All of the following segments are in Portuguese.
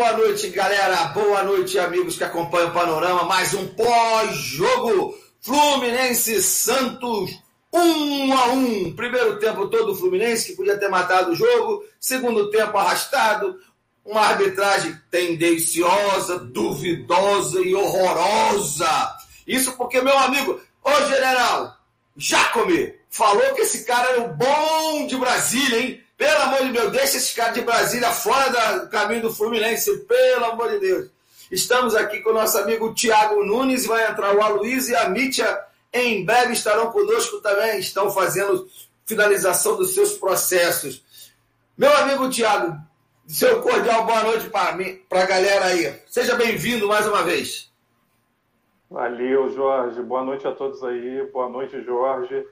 Boa noite, galera. Boa noite, amigos que acompanham o Panorama. Mais um pós-jogo Fluminense Santos 1 a 1. Primeiro tempo todo o Fluminense que podia ter matado o jogo. Segundo tempo arrastado. Uma arbitragem tendenciosa, duvidosa e horrorosa. Isso porque meu amigo, ô general, Jacome, falou que esse cara era o bom de Brasília, hein? Pelo amor de Deus, deixa esse cara de Brasília fora do caminho do Fluminense, pelo amor de Deus. Estamos aqui com o nosso amigo Tiago Nunes, vai entrar o Aloysio e a Mítia em breve estarão conosco também, estão fazendo finalização dos seus processos. Meu amigo Tiago, seu cordial boa noite para a galera aí. Seja bem-vindo mais uma vez. Valeu, Jorge. Boa noite a todos aí. Boa noite, Jorge.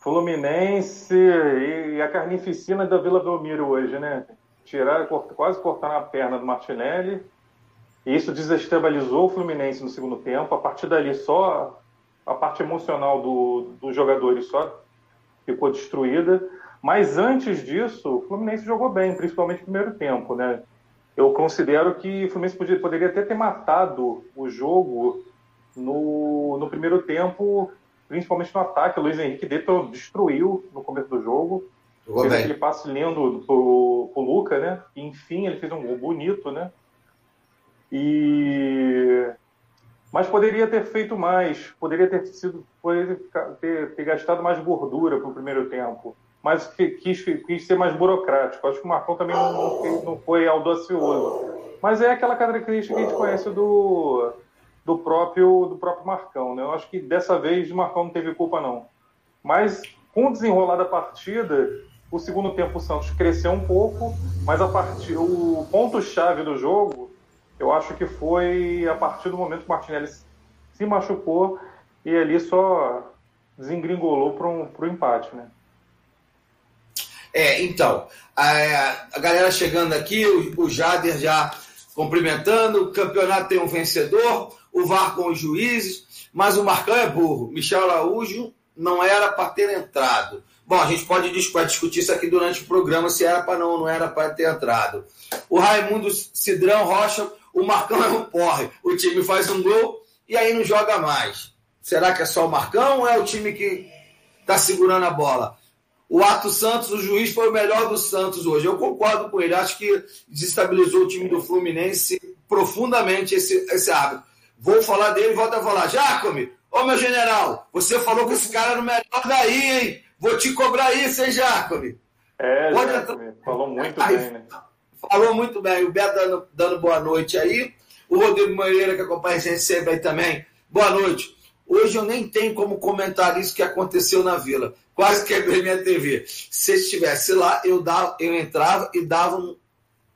Fluminense e a carnificina da Vila Belmiro hoje, né? Tirar, quase cortaram a perna do Martinelli. Isso desestabilizou o Fluminense no segundo tempo. A partir dali, só a parte emocional do, dos jogadores só ficou destruída. Mas antes disso, o Fluminense jogou bem, principalmente no primeiro tempo, né? Eu considero que o Fluminense podia, poderia até ter matado o jogo no, no primeiro tempo, principalmente no ataque. O Luiz Henrique destruiu no começo do jogo. Jogou fez bem. aquele passe lindo pro, pro Luca, né? E, enfim, ele fez um gol bonito, né? E mas poderia ter feito mais, poderia ter sido, poderia ter, ter gastado mais gordura para o primeiro tempo, mas quis, quis ser mais burocrático. Acho que o Marcão também não, não, não foi audacioso. Mas é aquela característica que a gente conhece do, do próprio do próprio Marcão, né? Eu acho que dessa vez o Marcão não teve culpa não. Mas com o desenrolar da partida, o segundo tempo o Santos cresceu um pouco, mas a partir o ponto chave do jogo eu acho que foi a partir do momento que o Martinelli se machucou e ali só desengringolou para um, o empate, né? É, então, a, a galera chegando aqui, o, o Jader já cumprimentando, o campeonato tem um vencedor, o VAR com os juízes, mas o Marcão é burro. Michel Araújo não era para ter entrado. Bom, a gente pode discutir isso aqui durante o programa, se era para não, não era para ter entrado. O Raimundo Cidrão Rocha o Marcão é um porre. O time faz um gol e aí não joga mais. Será que é só o Marcão ou é o time que está segurando a bola? O Ato Santos, o juiz, foi o melhor do Santos hoje. Eu concordo com ele. Acho que desestabilizou o time do Fluminense profundamente esse, esse árbitro. Vou falar dele e volto a falar. Jacome, ô meu general, você falou que esse cara era o melhor daí, hein? Vou te cobrar isso, hein, Jacome? É, Pode Jacome, falou muito aí, bem, né? Falou muito bem. O Beto dando, dando boa noite aí. O Rodrigo Moreira, que acompanha a gente sempre aí também. Boa noite. Hoje eu nem tenho como comentar isso que aconteceu na vila. Quase quebrei minha TV. Se estivesse lá, eu, dava, eu entrava e dava um,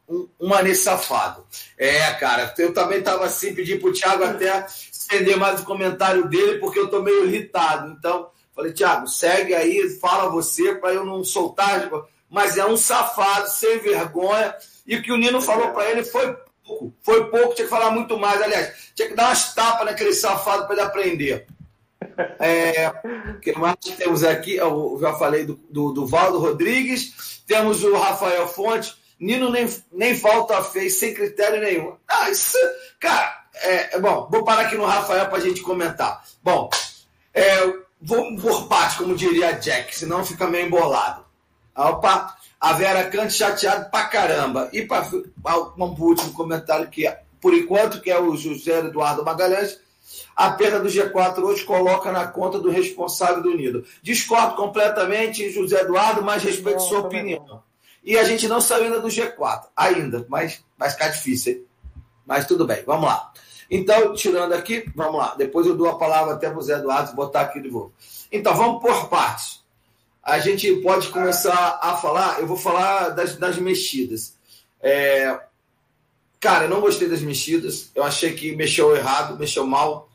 um, um mané safado. É, cara, eu também estava assim, pedi pro Thiago até estender mais o comentário dele, porque eu tô meio irritado. Então, falei, Thiago, segue aí, fala você, para eu não soltar. Mas é um safado, sem vergonha e o que o Nino falou para ele foi pouco. Foi pouco, tinha que falar muito mais. Aliás, tinha que dar umas tapas naquele safado para ele aprender. É, o que mais temos aqui? Eu já falei do, do, do Valdo Rodrigues, temos o Rafael Fonte. Nino nem, nem falta fez, sem critério nenhum. Ah, isso, cara, é, é bom, vou parar aqui no Rafael para a gente comentar. Bom, é, vou por parte, como diria Jack, senão fica meio embolado. Opa, a Vera Cante chateado pra caramba. E para um último comentário que, por enquanto, que é o José Eduardo Magalhães, a perda do G4 hoje coloca na conta do responsável do Unido. Discordo completamente, José Eduardo, mas respeito sua opinião. E a gente não saiu ainda do G4, ainda, mas vai ficar difícil, hein? Mas tudo bem, vamos lá. Então, tirando aqui, vamos lá. Depois eu dou a palavra até para o Zé Eduardo botar aqui de novo. Então, vamos por partes a gente pode começar a falar. Eu vou falar das, das mexidas. É, cara, eu não gostei das mexidas. Eu achei que mexeu errado, mexeu mal.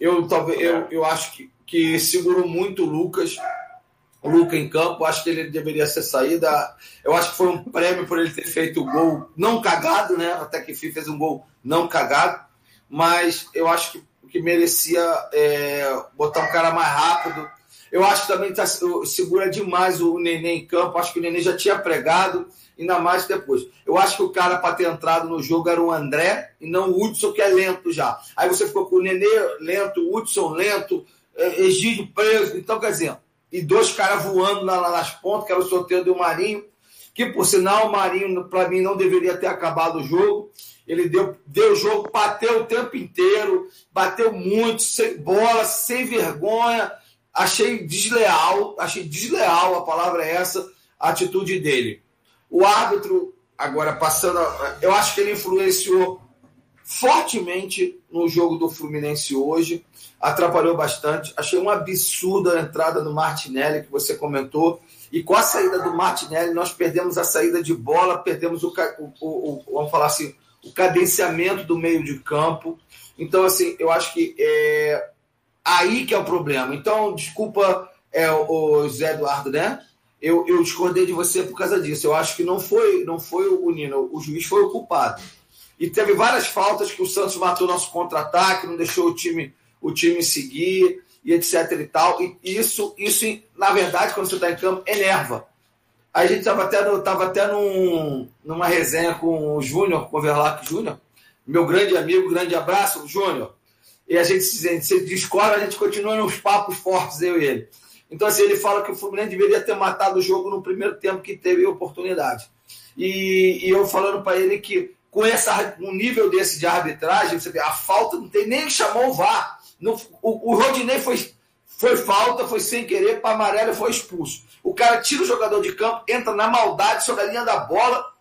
Eu talvez eu, eu acho que, que segurou muito o Lucas. O Lucas em campo, acho que ele deveria ser saída. Eu acho que foi um prêmio por ele ter feito o gol não cagado, né? Até que fez um gol não cagado. Mas eu acho que, que merecia é, botar um cara mais rápido Eu acho que também tá, segura demais o Nenê em campo. Acho que o Nenê já tinha pregado, ainda mais depois. Eu acho que o cara para ter entrado no jogo era o André e não o Hudson, que é lento já. Aí você ficou com o Nenê lento, o Hudson lento, é, Egídio preso. Então, quer dizer, e dois caras voando lá, nas pontas, que era o sorteio do Marinho, que por sinal o Marinho, para mim, não deveria ter acabado o jogo. Ele deu, deu o jogo, bateu o tempo inteiro, bateu muito, sem bola, sem vergonha. Achei desleal, achei desleal, a palavra é essa, a atitude dele. O árbitro, agora passando, eu acho que ele influenciou fortemente no jogo do Fluminense hoje, atrapalhou bastante. Achei um absurdo a entrada do Martinelli, que você comentou. E com a saída do Martinelli, nós perdemos a saída de bola, perdemos o, o, o, o vamos falar assim, o cadenciamento do meio de campo. Então, assim, eu acho que é aí que é o problema. Então, desculpa, é, o Zé Eduardo, né? Eu, eu discordei de você por causa disso. Eu acho que não foi, não foi o Nino, o juiz foi o culpado. E teve várias faltas que o Santos matou nosso contra-ataque, não deixou o time, o time seguir, e etc e tal. E isso, isso na verdade, quando você está em campo, enerva. A gente estava até, tava até num, numa resenha com o Júnior, com o Verlac Júnior, meu grande amigo, grande abraço, Júnior. E a gente se discorda, a gente continua nos papos fortes, eu e ele. Então, assim, ele fala que o Fluminense deveria ter matado o jogo no primeiro tempo que teve oportunidade. E, e eu falando para ele que com essa, um nível desse de arbitragem, você vê, a falta não tem nem chamou o VAR. Não, o, o Rodinei foi, foi falta, foi sem querer, para amarelo foi expulso. O cara tira o jogador de campo, entra na maldade sobre a linha da bola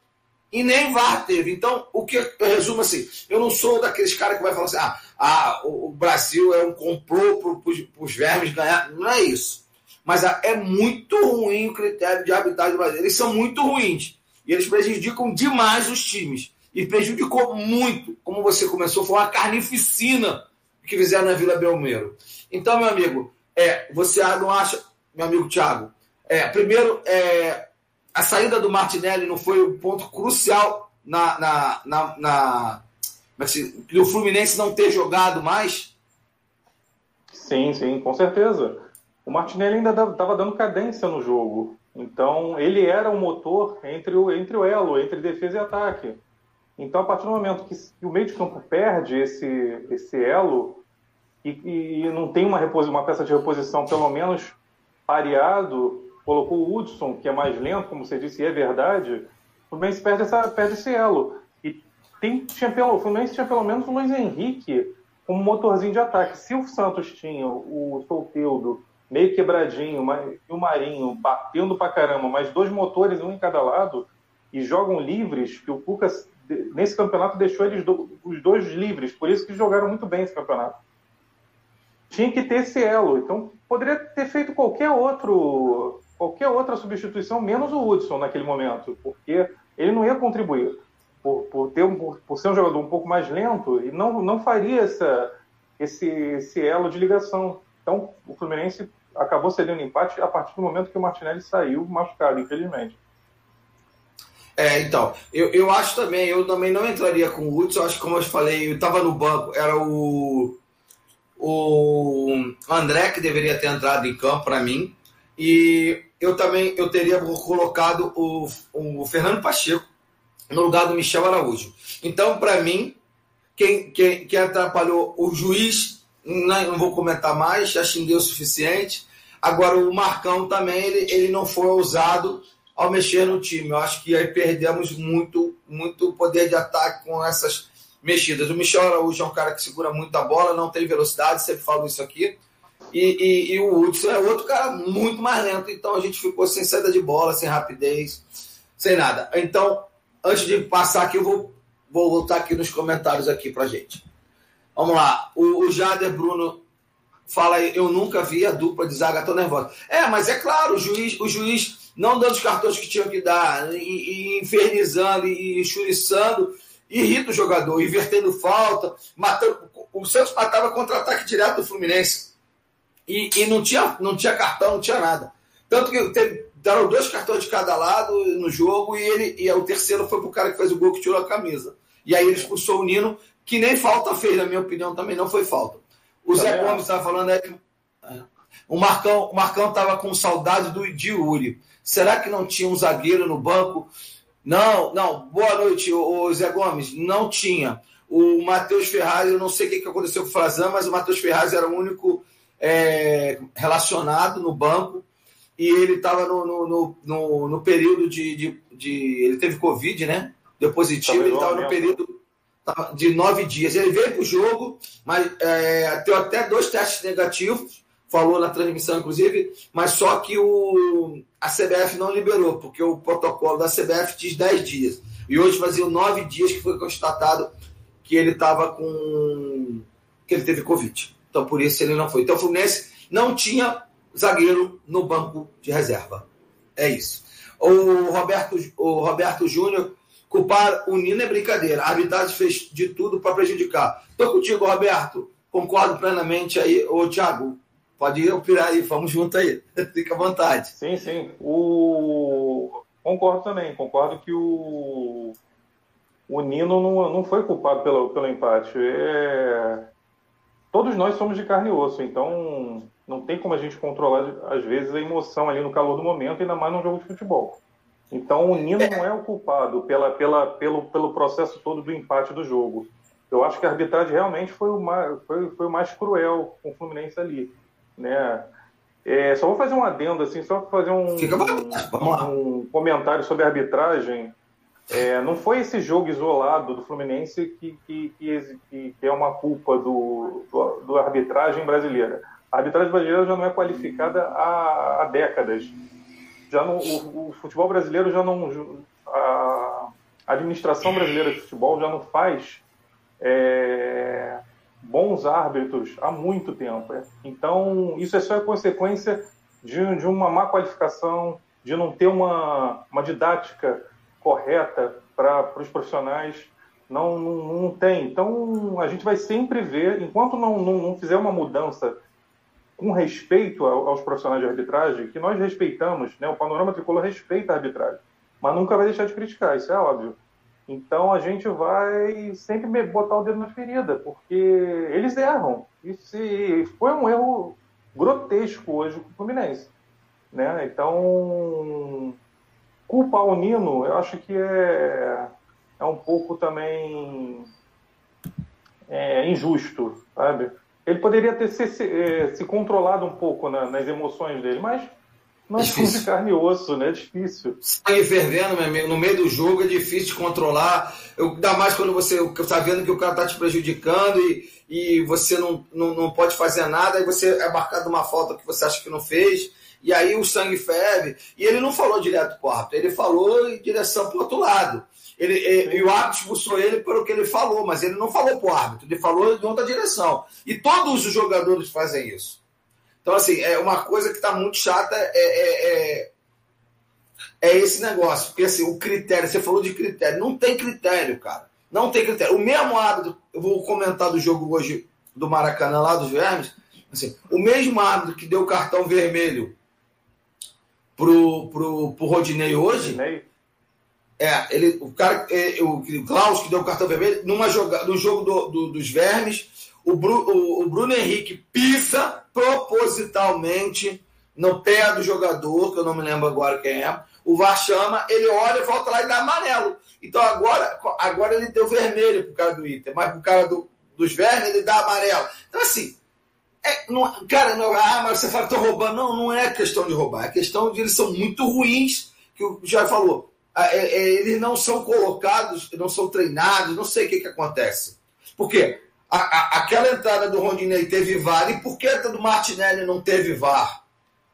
e nem VAR teve. Então, o que eu resumo assim, eu não sou daqueles caras que vai falar assim, ah, ah o, Brasil é um complô para os vermes ganhar. Não é isso. Mas ah, é muito ruim o critério de arbitragem brasileiro. Eles são muito ruins. E eles prejudicam demais os times e prejudicou muito, como você começou, foi uma carnificina que fizeram na Vila Belmiro. Então, meu amigo, é, você não acha, meu amigo Thiago, é, primeiro, é, a saída do Martinelli não foi o ponto crucial na, na, na, na é o Fluminense não ter jogado mais? Sim, sim, com certeza. O Martinelli ainda estava dando cadência no jogo. Então, ele era o motor entre o, entre o elo, entre defesa e ataque. Então, a partir do momento que, o meio de campo perde esse, esse elo e, e não tem uma, uma peça de reposição, pelo menos pareado, colocou o Hudson, que é mais lento, como você disse, e é verdade, o Fluminense perde, essa, perde esse elo. E tem, tinha pelo, o Fluminense tinha pelo menos o Luiz Henrique como motorzinho de ataque. Se o Santos tinha o Solteudo meio quebradinho, e o Marinho batendo pra caramba, mas dois motores, um em cada lado, e jogam livres, que o Cuca nesse campeonato deixou eles do, os dois livres, por isso que jogaram muito bem esse campeonato. Tinha que ter esse elo, então poderia ter feito qualquer outro qualquer outra substituição menos o Hudson naquele momento, porque ele não ia contribuir por, por ter por, por ser um jogador um pouco mais lento e não não faria essa esse esse elo de ligação. Então o Fluminense acabou cedendo empate a partir do momento que o Martinelli saiu machucado, infelizmente. É, então, eu, eu acho também, eu também não entraria com o Hudson, acho que como eu falei, eu estava no banco, era o, o André que deveria ter entrado em campo para mim, e eu também eu teria colocado o, o Fernando Pacheco no lugar do Michel Araújo. Então, para mim, quem, quem, quem atrapalhou o juiz, não, não vou comentar mais, já xinguei o suficiente. Agora, o Marcão também, ele, ele não foi ousado ao mexer no time. Eu acho que aí perdemos muito, muito poder de ataque com essas mexidas. O Michel Araújo é um cara que segura muito a bola, não tem velocidade, sempre falo isso aqui. E, e, e, o Hudson é outro cara muito mais lento, então a gente ficou sem saída de bola, sem rapidez, sem nada. Então, antes de passar aqui, eu vou, vou voltar aqui nos comentários aqui pra gente. Vamos lá. O, o Jader Bruno fala aí, eu nunca vi a dupla de zaga tão nervosa. É, mas é claro, o juiz, o juiz não dando os cartões que tinham que dar, e, e infernizando e churiçando, irrita o jogador, invertendo falta, matando. O Santos matava contra-ataque direto do Fluminense. E, e, não, tinha, não tinha cartão, não tinha nada. Tanto que teve, deram dois cartões de cada lado no jogo, e ele e o terceiro foi pro cara que fez o gol que tirou a camisa. E aí ele expulsou o Nino, que nem falta fez, na minha opinião, também não foi falta. O Zé Gomes estava falando aí. É, O Marcão o Marcão estava com saudade do Diuri. Será que não tinha um zagueiro no banco? Não, não. Boa noite, o Zé Gomes. Não tinha. O Matheus Ferraz, eu não sei o que aconteceu com o Frazan, mas o Matheus Ferraz era o único é, relacionado no banco e ele estava no, no, no, no, período de, de, de, Ele teve Covid, né? Deu positivo, ele estava no período de nove dias. Ele veio para o jogo, mas é, deu até dois testes negativos, falou na transmissão, inclusive, mas só que o, a CBF não liberou, porque o protocolo da CBF diz dez dias. E hoje fazia nove dias que foi constatado que ele estava com. que ele teve Covid. Então, por isso ele não foi. Então, o Fluminense não tinha zagueiro no banco de reserva. É isso. O Roberto, o Roberto Júnior, culpar o Nino é brincadeira. A arbitragem fez de tudo para prejudicar. Estou contigo, Roberto. Concordo plenamente aí. Ô, Thiago, pode ir opinar aí. Vamos junto aí. Fica à vontade. Sim, sim. O... Concordo também. Concordo que o o Nino não, não foi culpado pelo, pelo empate. É... Todos nós somos de carne e osso, então não tem como a gente controlar, às vezes, a emoção ali no calor do momento, ainda mais num jogo de futebol. Então o Nino não é o culpado pela, pela, pelo, pelo processo todo do empate do jogo. Eu acho que a arbitragem realmente foi o mais, foi, foi o mais cruel com o Fluminense ali. Né? É, só vou fazer um adendo, assim, só fazer um, um, um comentário sobre a arbitragem. É, não foi esse jogo isolado do Fluminense que, que, que, que é uma culpa do, do, do, arbitragem brasileira. A arbitragem brasileira já não é qualificada há, há décadas. Já não, o, o, futebol brasileiro já não. A administração brasileira de futebol já não faz é, bons árbitros há muito tempo. É. Então, isso é só consequência de, de uma má qualificação, de não ter uma, uma didática correta para os profissionais não, não, não, tem. Então, a gente vai sempre ver, enquanto não, não, não fizer uma mudança com respeito aos profissionais de arbitragem, que nós respeitamos, né? o panorama tricolor respeita a arbitragem, mas nunca vai deixar de criticar, isso é óbvio. Então a gente vai sempre botar o dedo na ferida, porque eles erram. E foi um erro grotesco hoje com o Fluminense. Né? Então, culpar o Nino, eu acho que é, é um pouco também é, injusto, sabe? Ele poderia ter se, se, é, se controlado um pouco na, nas emoções dele, mas nós somos de carne e osso, né? É difícil. Sangue fervendo, meu amigo, no meio do jogo é difícil de controlar. Eu, ainda mais quando você está vendo que o cara está te prejudicando e, e você não, não, não pode fazer nada, e você é marcado uma falta que você acha que não fez e aí o sangue ferve. E ele não falou direto para o árbitro, ele falou em direção para o outro lado. Ele, e, e, o árbitro expulsou ele pelo que ele falou, mas ele não falou para o árbitro, ele falou em outra direção. E todos os jogadores fazem isso. Então, assim, é uma coisa que está muito chata é, é, é, é, esse negócio. Porque, assim, o critério, você falou de critério, não tem critério, cara. Não tem critério. O mesmo árbitro, eu vou comentar do jogo hoje do Maracanã, lá dos Vermes, assim, o mesmo árbitro que deu o cartão vermelho pro, pro, pro Rodinei hoje. Rodinei? É, ele, o cara, é, o Klaus que deu o cartão vermelho, numa joga, no jogo do, do, dos vermes, o, Bru, o, o, Bruno Henrique pisa propositalmente no pé do jogador, que eu não me lembro agora quem é. O VAR chama, ele olha, volta lá e dá amarelo. Então agora, agora ele deu vermelho pro cara do Inter, mas pro cara do, dos vermes ele dá amarelo. Então assim, é, não, cara, não, ah, mas você fala que estou roubando. Não, não é questão de roubar, é questão de eles são muito ruins, que o já falou. É, é, eles não são colocados, não são treinados, não sei o que, que acontece. Por quê? A, a, aquela entrada do Rondinei teve VAR e por que a do Martinelli não teve VAR?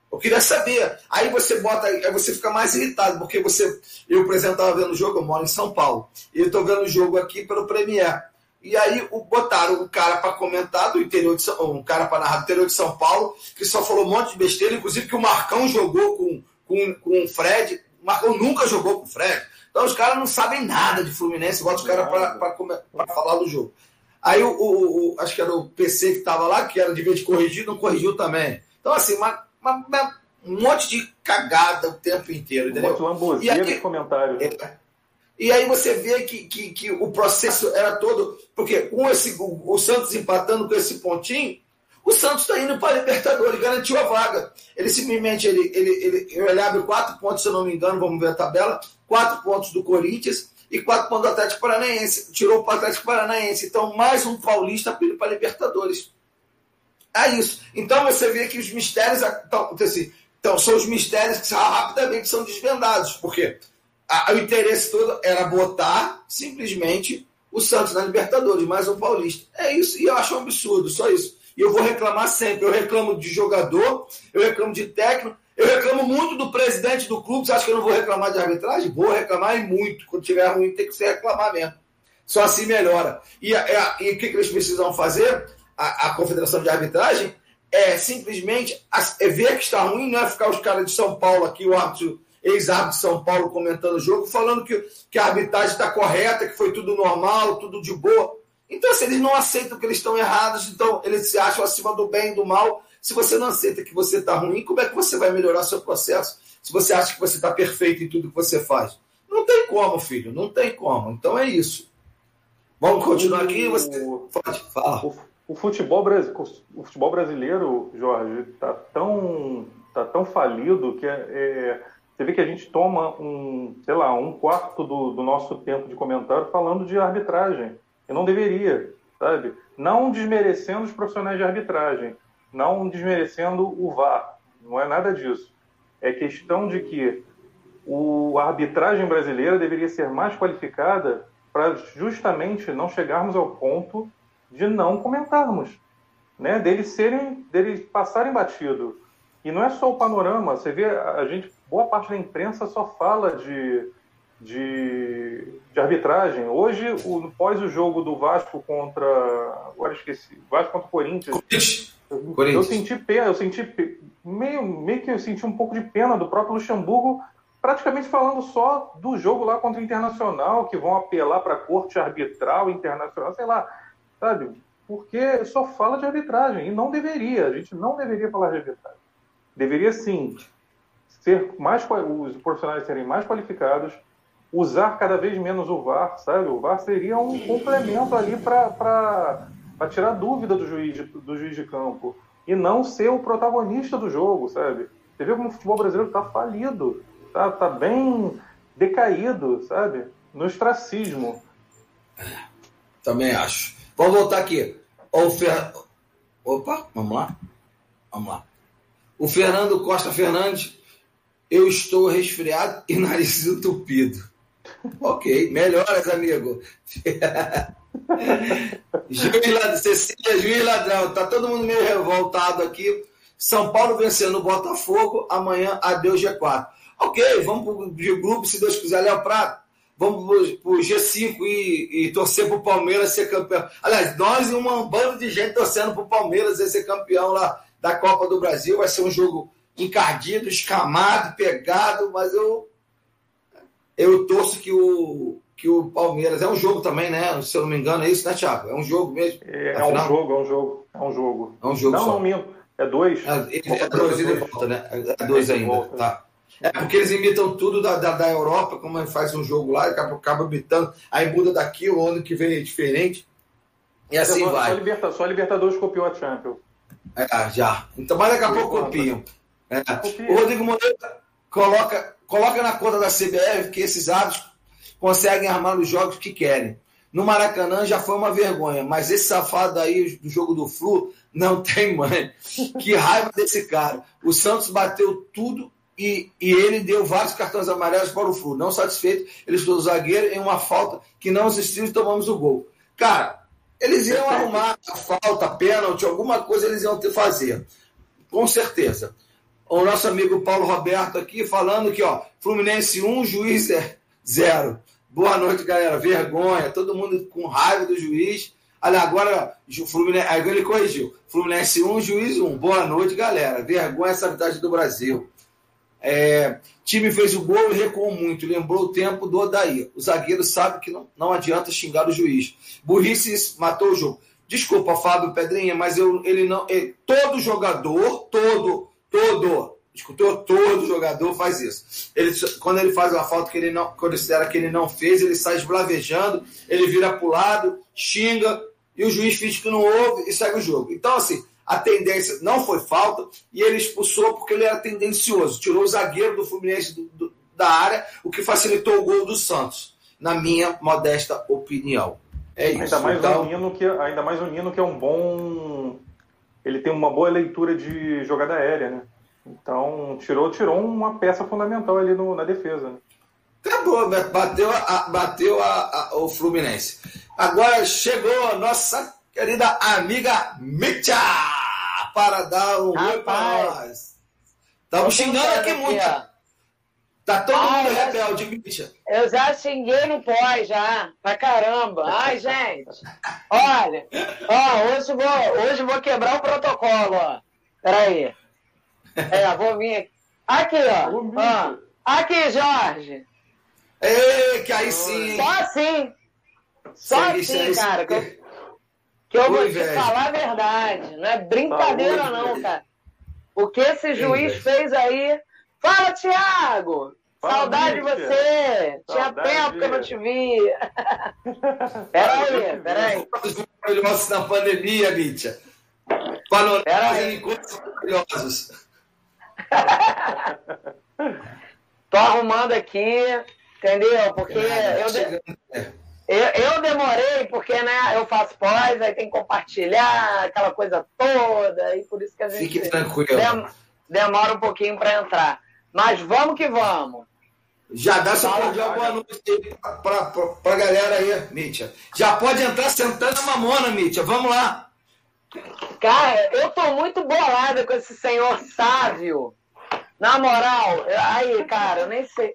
Eu queria saber. Aí você bota, aí você fica mais irritado, porque você. Eu, por exemplo, estava vendo o jogo, eu moro em São Paulo, e eu estou vendo o jogo aqui pelo Premier. E aí botaram um cara para comentar do interior de São um cara para narrar do interior de São Paulo, que só falou um monte de besteira, inclusive que o Marcão jogou com, com, com o Fred. O Marcão nunca jogou com o Fred. Então os caras não sabem nada de Fluminense, bota os caras para falar do jogo. Aí o, o, o, acho que era o PC que estava lá, que era de vez de corrigir, não corrigiu também. Então, assim, uma, uma, uma, um monte de cagada o tempo inteiro, entendeu? Um monte de e comentário. É, e aí você vê que, que, que o processo era todo. Porque com esse, o, o Santos empatando com esse pontinho, O Santos está indo para a Libertadores, garantiu a vaga. Ele simplesmente ele, ele, ele, ele abre quatro pontos, se eu não me engano, vamos ver a tabela, quatro pontos do Corinthians e quatro pontos do Atlético Paranaense. Tirou o Atlético Paranaense. Então, mais um paulista para Libertadores. É isso. Então você vê que os mistérios. Então, então são os mistérios que rapidamente são desvendados. Porque o interesse todo era botar simplesmente o Santos na Libertadores, mais um paulista. É isso. E eu acho um absurdo, só isso. E eu vou reclamar sempre. Eu reclamo de jogador, eu reclamo de técnico, eu reclamo muito do presidente do clube. Você acha que eu não vou reclamar de arbitragem? Vou reclamar e muito. Quando tiver ruim, tem que ser reclamar mesmo. Só assim melhora. E, e o que, que eles precisam fazer? A, a, Confederação de Arbitragem é simplesmente é ver que está ruim, não é ficar os caras de São Paulo aqui, o árbitro, ex-árbitro de São Paulo comentando o jogo, falando que, que a arbitragem está correta, que foi tudo normal, tudo de boa. Então, se eles não aceitam que eles estão errados, então eles se acham acima do bem e do mal, se você não aceita que você está ruim, como é que você vai melhorar seu processo? Se você acha que você está perfeito em tudo que você faz. Não tem como, filho, não tem como. Então é isso. Vamos continuar aqui. Você pode o, futebol, o futebol brasileiro, Jorge, está tão, tá tão falido que é, é, você vê que a gente toma um, sei lá, um quarto do, do nosso tempo de comentário falando de arbitragem. E não deveria, sabe? Não desmerecendo os profissionais de arbitragem, não desmerecendo o VAR, não é nada disso. É questão de que o, a arbitragem brasileira deveria ser mais qualificada para justamente não chegarmos ao ponto de não comentarmos, né? Deles serem, deles passarem batido. E não é só o panorama, você vê, a gente, boa parte da imprensa só fala de, de, de arbitragem. Hoje, o, após o jogo do Vasco contra, agora esqueci, Vasco contra o Corinthians, eu senti pena, eu senti meio, meio que eu senti um pouco de pena do próprio Luxemburgo, praticamente falando só do jogo lá contra o Internacional, que vão apelar para a corte arbitral internacional, sei lá, sabe? Porque só fala de arbitragem e não deveria, a gente não deveria falar de arbitragem. Deveria sim ser mais os profissionais serem mais qualificados, usar cada vez menos o VAR, sabe? O VAR seria um complemento ali para tirar dúvida do juiz, de, do juiz de campo e não ser o protagonista do jogo, sabe? Você vê como o futebol brasileiro está falido, tá, tá bem decaído, sabe? No ostracismo. Também acho. Vamos voltar aqui. O Fer... Opa, vamos lá? Vamos lá. O Fernando Costa Fernandes, eu estou resfriado e nariz entupido. Ok, melhoras, amigo. Juiz, Cecília Juiz Ladrão, tá todo mundo meio revoltado aqui. São Paulo vencendo o Botafogo, amanhã adeus G4. Ok, vamos para o grupo, se Deus quiser, Léo Prato. Vamos para o G5 e, e torcer para o Palmeiras ser campeão. Aliás, nós e um bando de gente torcendo para o Palmeiras ser campeão lá da Copa do Brasil. Vai ser um jogo encardido, escamado, pegado, mas eu, eu torço que o, que o Palmeiras. É um jogo também, né? Se eu não me engano, é isso, né, Thiago? É um jogo mesmo. É, é um jogo, é um jogo. É um jogo. É um jogo. Não, só. não minto. É dois. É, é dois, ele volta, né? É dois ainda. Volta. Tá. É porque eles imitam tudo da, da, da Europa, como faz um jogo lá, acaba, acaba imitando, aí muda daqui, o ano que vem é diferente. E assim só, vai. Só, liberta, só a Libertadores copiou a Champions. É, já. Então, mas daqui a pouco copiam. É. O Rodrigo Moreira coloca, coloca na conta da CBF que esses atos conseguem armar os jogos que querem. No Maracanã já foi uma vergonha, mas esse safado aí do jogo do Flu não tem mãe. Que raiva desse cara. O Santos bateu tudo e, e ele deu vários cartões amarelos para o Flu. Não satisfeito, ele estou o zagueiro em uma falta que não existiu e tomamos o gol. Cara, eles iam arrumar a falta, a pênalti, alguma coisa eles iam ter fazer. Com certeza. O nosso amigo Paulo Roberto aqui falando que, ó, Fluminense 1, juiz é zero. Boa noite, galera. Vergonha. Todo mundo com raiva do juiz. Olha, agora Fluminense. Aí ele corrigiu. Fluminense 1, juiz 1. Boa noite, galera. Vergonha essa arbitragem do Brasil. É, time fez o gol e recuou muito. Lembrou o tempo do Odair. O zagueiro sabe que não, não adianta xingar o juiz. Burrice matou o jogo. Desculpa, Fábio Pedrinha, mas eu, ele não. Ele, todo jogador, todo, todo Escutou? Todo jogador faz isso. Ele, quando ele faz uma falta que ele não considera que ele não fez, ele sai esblavejando, ele vira para o lado, xinga, e o juiz finge que não ouve e segue o jogo. Então, assim, a tendência não foi falta e ele expulsou porque ele era tendencioso. Tirou o zagueiro do Fluminense do, do, da área, o que facilitou o gol do Santos, na minha modesta opinião. É isso. Ainda mais, então... o Nino que, ainda mais o Nino que é um bom. Ele tem uma boa leitura de jogada aérea, né? Então tirou, tirou uma peça fundamental ali no, na defesa. Né? Acabou, bateu, a, bateu a, a, o Fluminense. Agora chegou a nossa querida amiga Mitya para dar um oi para nós. Estamos xingando aqui muito. Tá todo Ai, mundo rebelde, Mitya. Eu já xinguei no pós, já. Pra caramba. Ai, gente. Olha, ó, hoje vou, hoje vou quebrar o protocolo, ó. Peraí. É, vou vir aqui. Aqui, ó. ó. Aqui, Jorge. Ei, que aí sim. Só assim. Só assim, cara. Que eu, que eu vou te falar a verdade. Não é brincadeira, não, cara. O que esse juiz fez aí. Fala, Tiago! Saudade de você! Saudade. Tinha tempo que eu não te via. peraí, peraí. Maravilhosos na pandemia, Mítia. Panoramas e encontros maravilhosos. Tô arrumando aqui, entendeu? Porque é, eu, de... eu, eu, demorei, porque né, eu faço pós, aí tem que compartilhar, aquela coisa toda, e por isso que a gente Fique tranquilo. Dem... demora um pouquinho para entrar. Mas vamos que vamos. Já dá cordial boa noite para a galera aí, Mítia. Já pode entrar sentando a mamona, Mítia. Vamos lá. Cara, eu tô muito bolada com esse senhor sábio. Na moral, aí, cara, eu nem sei.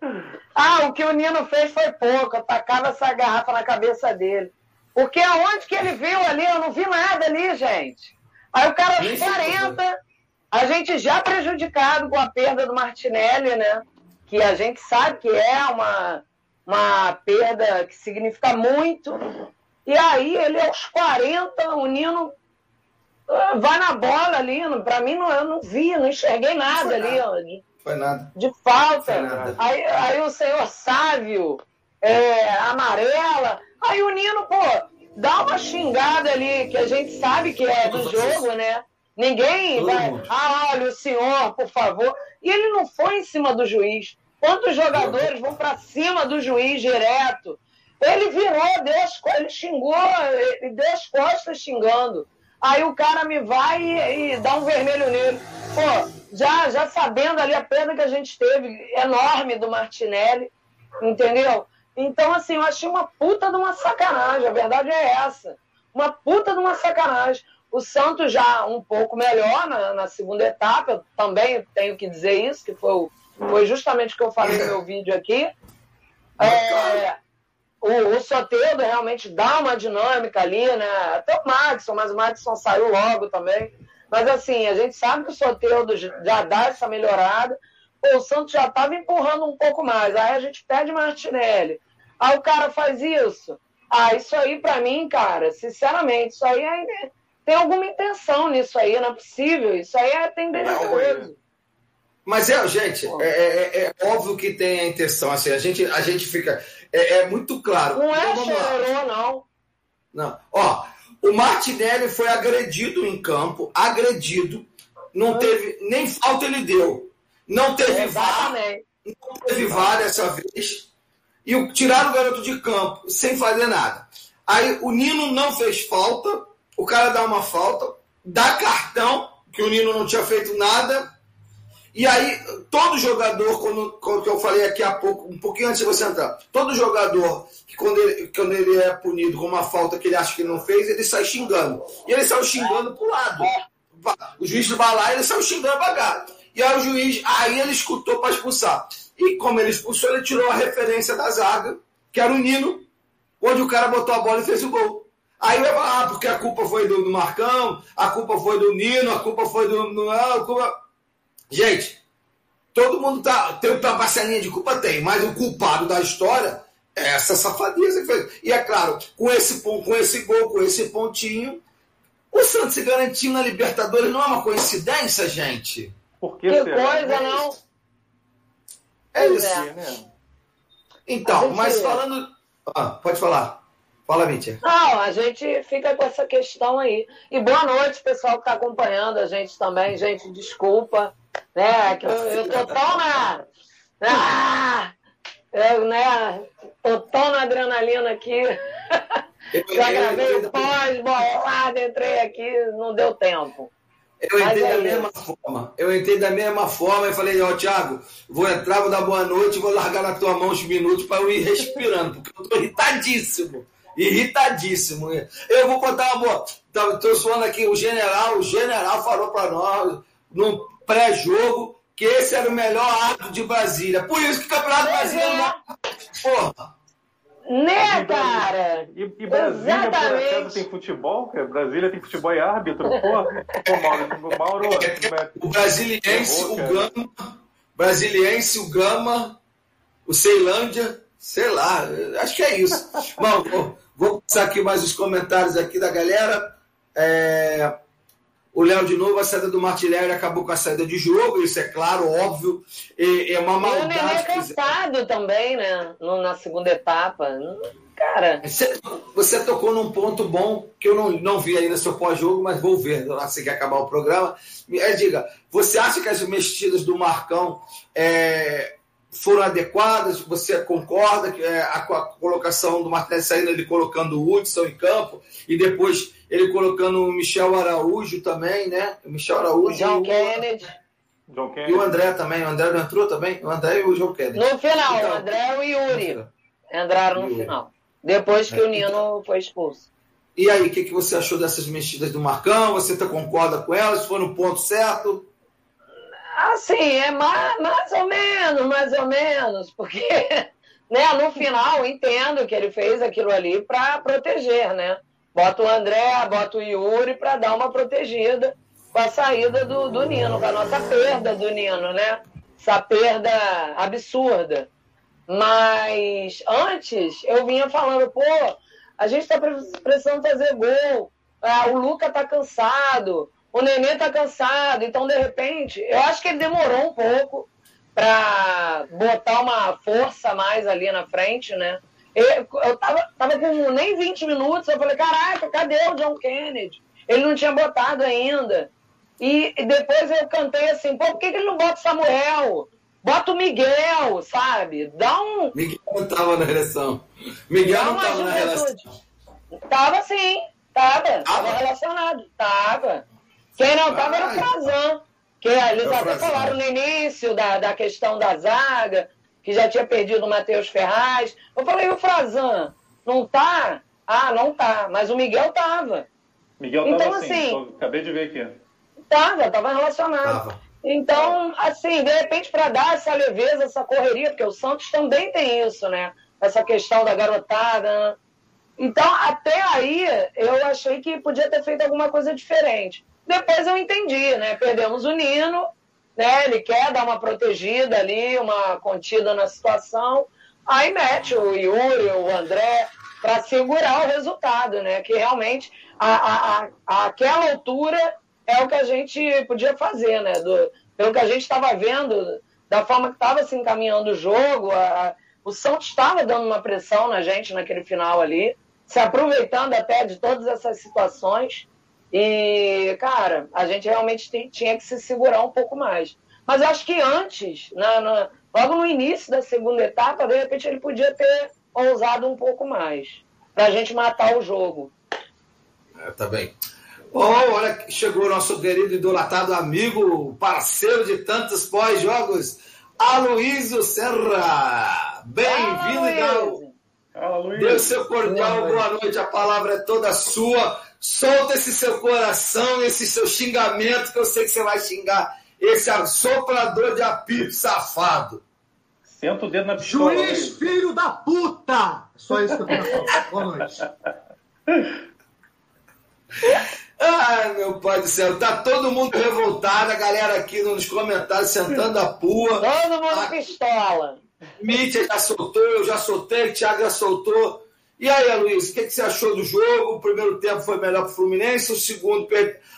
Ah, o que o Nino fez foi pouco. Eu tacava essa garrafa na cabeça dele. Porque aonde que ele viu ali? Eu não vi nada ali, gente. Aí o cara aos 40, a gente já prejudicado com a perda do Martinelli, né? Que a gente sabe que é uma, uma perda que significa muito. E aí, ele aos 40, o Nino vai na bola ali. Para mim, não, eu não vi, não enxerguei nada ali. Nada. De, Foi nada. De falta. Nada. Aí, aí o senhor Sávio, é, amarela. Aí o Nino, pô, dá uma xingada ali, que a gente sabe que é do jogo, né? Ninguém vai. Ah, olha, o senhor, por favor. E ele não foi em cima do juiz. Quantos jogadores vão para cima do juiz direto? Ele virou, deu as, ele xingou, ele deu as costas xingando. Aí o cara me vai e, e, dá um vermelho nele. Pô, já, já sabendo ali a perda que a gente teve, enorme do Martinelli, entendeu? Então, assim, eu achei uma puta de uma sacanagem. A verdade é essa. Uma puta de uma sacanagem. O Santos já um pouco melhor na, na segunda etapa, eu também tenho que dizer isso, que foi, foi justamente o que eu falei no meu vídeo aqui. É, o, o Soteldo realmente dá uma dinâmica ali, né? Até o Maxson, mas o Maxson saiu logo também. Mas assim, a gente sabe que o Soteldo já dá essa melhorada. O Santos já estava empurrando um pouco mais. Aí a gente pede Martinelli. Aí o cara faz isso. Ah, isso aí para mim, cara, sinceramente, isso aí é, tem alguma intenção nisso aí, não é possível. Isso aí é tendencioso. Mas é, gente, é, é, é, óbvio que tem a intenção. Assim, a gente, a gente fica é, é muito claro. Não é então, chororô, não. Não. Ó, o Martinelli foi agredido em campo, agredido. Não teve, nem falta ele deu. Não teve VAR. Não teve VAR dessa vez. E o, tiraram o garoto de campo, sem fazer nada. Aí o Nino não fez falta, o cara dá uma falta, dá cartão, que o Nino não tinha feito nada, e aí, todo jogador, quando, quando eu falei aqui há pouco, um pouquinho antes de você entrar, todo jogador que quando ele, quando ele é punido com uma falta que ele acha que não fez, ele sai xingando. E ele saiu xingando pro lado. O juiz vai lá e ele saiu xingando devagar. E aí o juiz, aí ele escutou para expulsar. E como ele expulsou, ele tirou a referência da zaga, que era o Nino, onde o cara botou a bola e fez o gol. Aí falar, ah, porque a culpa foi do, do Marcão, a culpa foi do Nino, a culpa foi do. Não, a culpa Gente, todo mundo tá, tem uma parcelinha de culpa? Tem, mas o culpado da história é essa safadeza que fez. E é claro, com esse, com esse gol, com esse pontinho, o Santos se garantiu na Libertadores não é uma coincidência, gente? Por que, que coisa, não? É isso. É. Então, gente... mas falando. Ah, pode falar. Fala, Mítia. Não, a gente fica com essa questão aí. E boa noite, pessoal que está acompanhando a gente também. Gente, desculpa, né? Que eu, eu tô tão na. Ah, eu, né? Tô tão na adrenalina aqui. Já gravei o pós, bolado, entrei aqui, não deu tempo. Eu entrei da mesma forma. Eu entrei da mesma forma e falei, ó, oh, Thiago, vou entrar, vou dar boa noite, vou largar na tua mão uns minutos para eu ir respirando, porque eu tô irritadíssimo. Irritadíssimo. Eu vou contar uma boa. Estou falando aqui, o general, o general falou para nós, no pré-jogo, que esse era o melhor árbitro de Brasília. Por isso que o Campeonato Brasileiro. É. Porra! Né, cara? E, e Brasília, Exatamente. por acaso, tem futebol? Brasília tem futebol e árbitro? Porra, pô, Mauro, Mauro o brasiliense, o Gama, brasiliense, o Gama, o Ceilândia, sei lá, acho que é isso. Bom, vou, passar aqui mais os comentários aqui da galera. É, o Léo, de novo, a saída do Martinelli acabou com a saída de jogo, isso é claro, óbvio. E, é uma maldade. E o Nenê cansado também, né? No, na segunda etapa. Cara. Você, você, tocou num ponto bom que eu não, não vi ainda seu pós-jogo, mas vou ver assim que acabar o programa. É, diga, você acha que as mexidas do Marcão é, foram adequadas? Você concorda que é, a, a, colocação do Martinelli saindo, ele colocando o Hudson em campo e depois ele colocando o Michel Araújo também, né? O Michel Araújo. John Kennedy. John Kennedy. E o André também. O André não entrou também? O André e o John Kennedy. No final, então, o André e o Yuri entraram no Yuri. final. Depois que é. o Nino foi expulso. E aí, o que, que você achou dessas mexidas do Marcão? Você tá, concorda com elas? Foi no ponto certo? Assim, é mais, mais ou menos, mais ou menos, porque né, no final entendo que ele fez aquilo ali para proteger, né? Bota o André, bota o Yuri para dar uma protegida com a saída do, do Nino, com a nossa perda do Nino, né? Essa perda absurda. Mas antes eu vinha falando, pô, a gente está precisando fazer gol, ah, o Luca tá cansado, o Nenê tá cansado, então de repente, eu acho que ele demorou um pouco para botar uma força mais ali na frente, né? Eu, eu tava, tava com nem 20 minutos, eu falei, caraca, cadê o John Kennedy? Ele não tinha botado ainda. E, e depois eu cantei assim, pô, por que, que ele não bota o Samuel? Bota o Miguel, sabe? Dá um. Miguel não tava na relação. Miguel não tava na relação. Tava sim, tava. Tava relacionado. Tava. Quem não tava era o Frazan. Que eles é até falaram no início da, da questão da zaga, que já tinha perdido o Matheus Ferraz. Eu falei, o Frazan, não tá? Ah, não tá. Mas o Miguel tava. Miguel então, tava assim. assim acabei de ver aqui. Tava, tava relacionado. Tava. Então, assim, de repente, para dar essa leveza, essa correria, porque o Santos também tem isso, né? Essa questão da garotada. Então, até aí, eu achei que podia ter feito alguma coisa diferente. Depois eu entendi, né? Perdemos o Nino, né? Ele quer dar uma protegida ali, uma contida na situação. Aí mete o Yuri, o André, para segurar o resultado, né? Que realmente, a, a, a, aquela altura é o que a gente podia fazer, né? Do, pelo que a gente estava vendo, da forma que estava se encaminhando o jogo, a, o Santos estava dando uma pressão na gente naquele final ali, se aproveitando até de todas essas situações. E, cara, a gente realmente tinha que se segurar um pouco mais. Mas eu acho que antes, na, na, logo no início da segunda etapa, de repente ele podia ter ousado um pouco mais. Para a gente matar o jogo. É, tá bem. Bom, olha, chegou o nosso querido idolatrado amigo, parceiro de tantos pós-jogos, Aloysio Serra. Bem-vindo, Gal. Dê seu cordial boa noite, a palavra é toda sua. Solta esse seu coração, esse seu xingamento, que eu sei que você vai xingar esse assoprador de apito safado. Senta o dedo na pistola. Juiz, aí. filho da puta! Só isso que eu falar. Boa noite. Ai, meu pai do céu, tá todo mundo revoltado, a galera aqui nos comentários sentando a pua. Todo mundo a... pistola. Mítia já soltou, eu já soltei, o Thiago já soltou. E aí, Luiz, o que, que, você achou do jogo? O primeiro tempo foi melhor para o Fluminense, o segundo,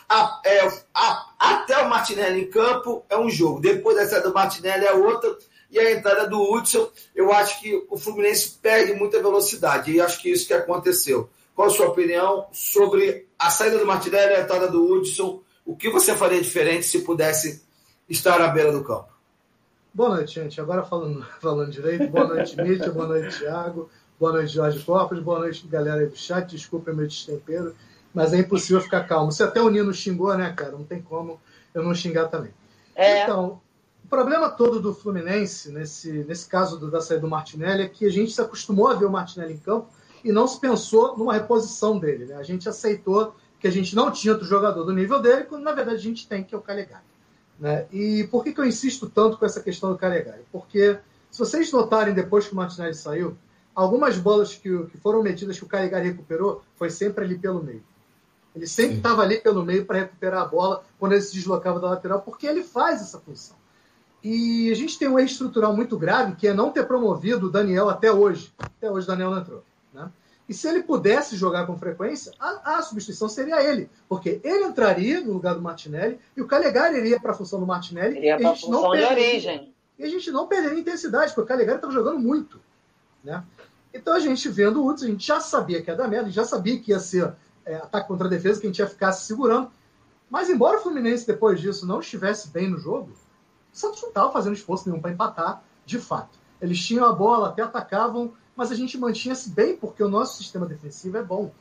a, é, a, até o Martinelli em campo é um jogo. Depois saída do Martinelli é outra. E a entrada do Hudson, eu acho que o Fluminense perde muita velocidade. E acho que isso que aconteceu. Qual a sua opinião sobre a saída do Martinelli e a entrada do Hudson? O que você faria diferente se pudesse estar à beira do campo? Boa noite, gente. Agora falando, falando direito. Boa noite, Mítia. Boa noite, Thiago. Boa noite, Jorge Corpus. Boa noite, galera do chat. Desculpa meu destempero, mas é impossível ficar calmo. Se até o Nino xingou, né, cara? Não tem como eu não xingar também. É. Então, o problema todo do Fluminense, nesse, nesse caso do, da saída do Martinelli, é que a gente se acostumou a ver o Martinelli em campo e não se pensou numa reposição dele. Né? A gente aceitou que a gente não tinha outro jogador do nível dele, quando na verdade a gente tem, que é o Calegari. Né? E por que, que eu insisto tanto com essa questão do Calegari? Porque, se vocês notarem depois que o Martinelli saiu, algumas bolas que, que foram metidas que o Calegari recuperou foi sempre ali pelo meio. Ele sempre estava ali pelo meio para recuperar a bola quando ele se deslocava da lateral, porque ele faz essa função. E a gente tem um erro estrutural muito grave, que é não ter promovido o Daniel até hoje. Até hoje o Daniel não entrou. Né? E se ele pudesse jogar com frequência, a, a, substituição seria ele. Porque ele entraria no lugar do Martinelli e o Calegari iria para a função do Martinelli. Iria para a função de origem. E a gente não perderia intensidade, porque o Calegari estava jogando muito. Né? Então a gente vendo o Hudson, a gente já sabia que ia dar merda, a gente já sabia que ia ser é, ataque contra a defesa, que a gente ia ficar se segurando. Mas embora o Fluminense, depois disso, não estivesse bem no jogo, o Santos não estava fazendo esforço nenhum para empatar, de fato. Eles tinham a bola, até atacavam, mas a gente mantinha-se bem porque o nosso sistema defensivo é bom.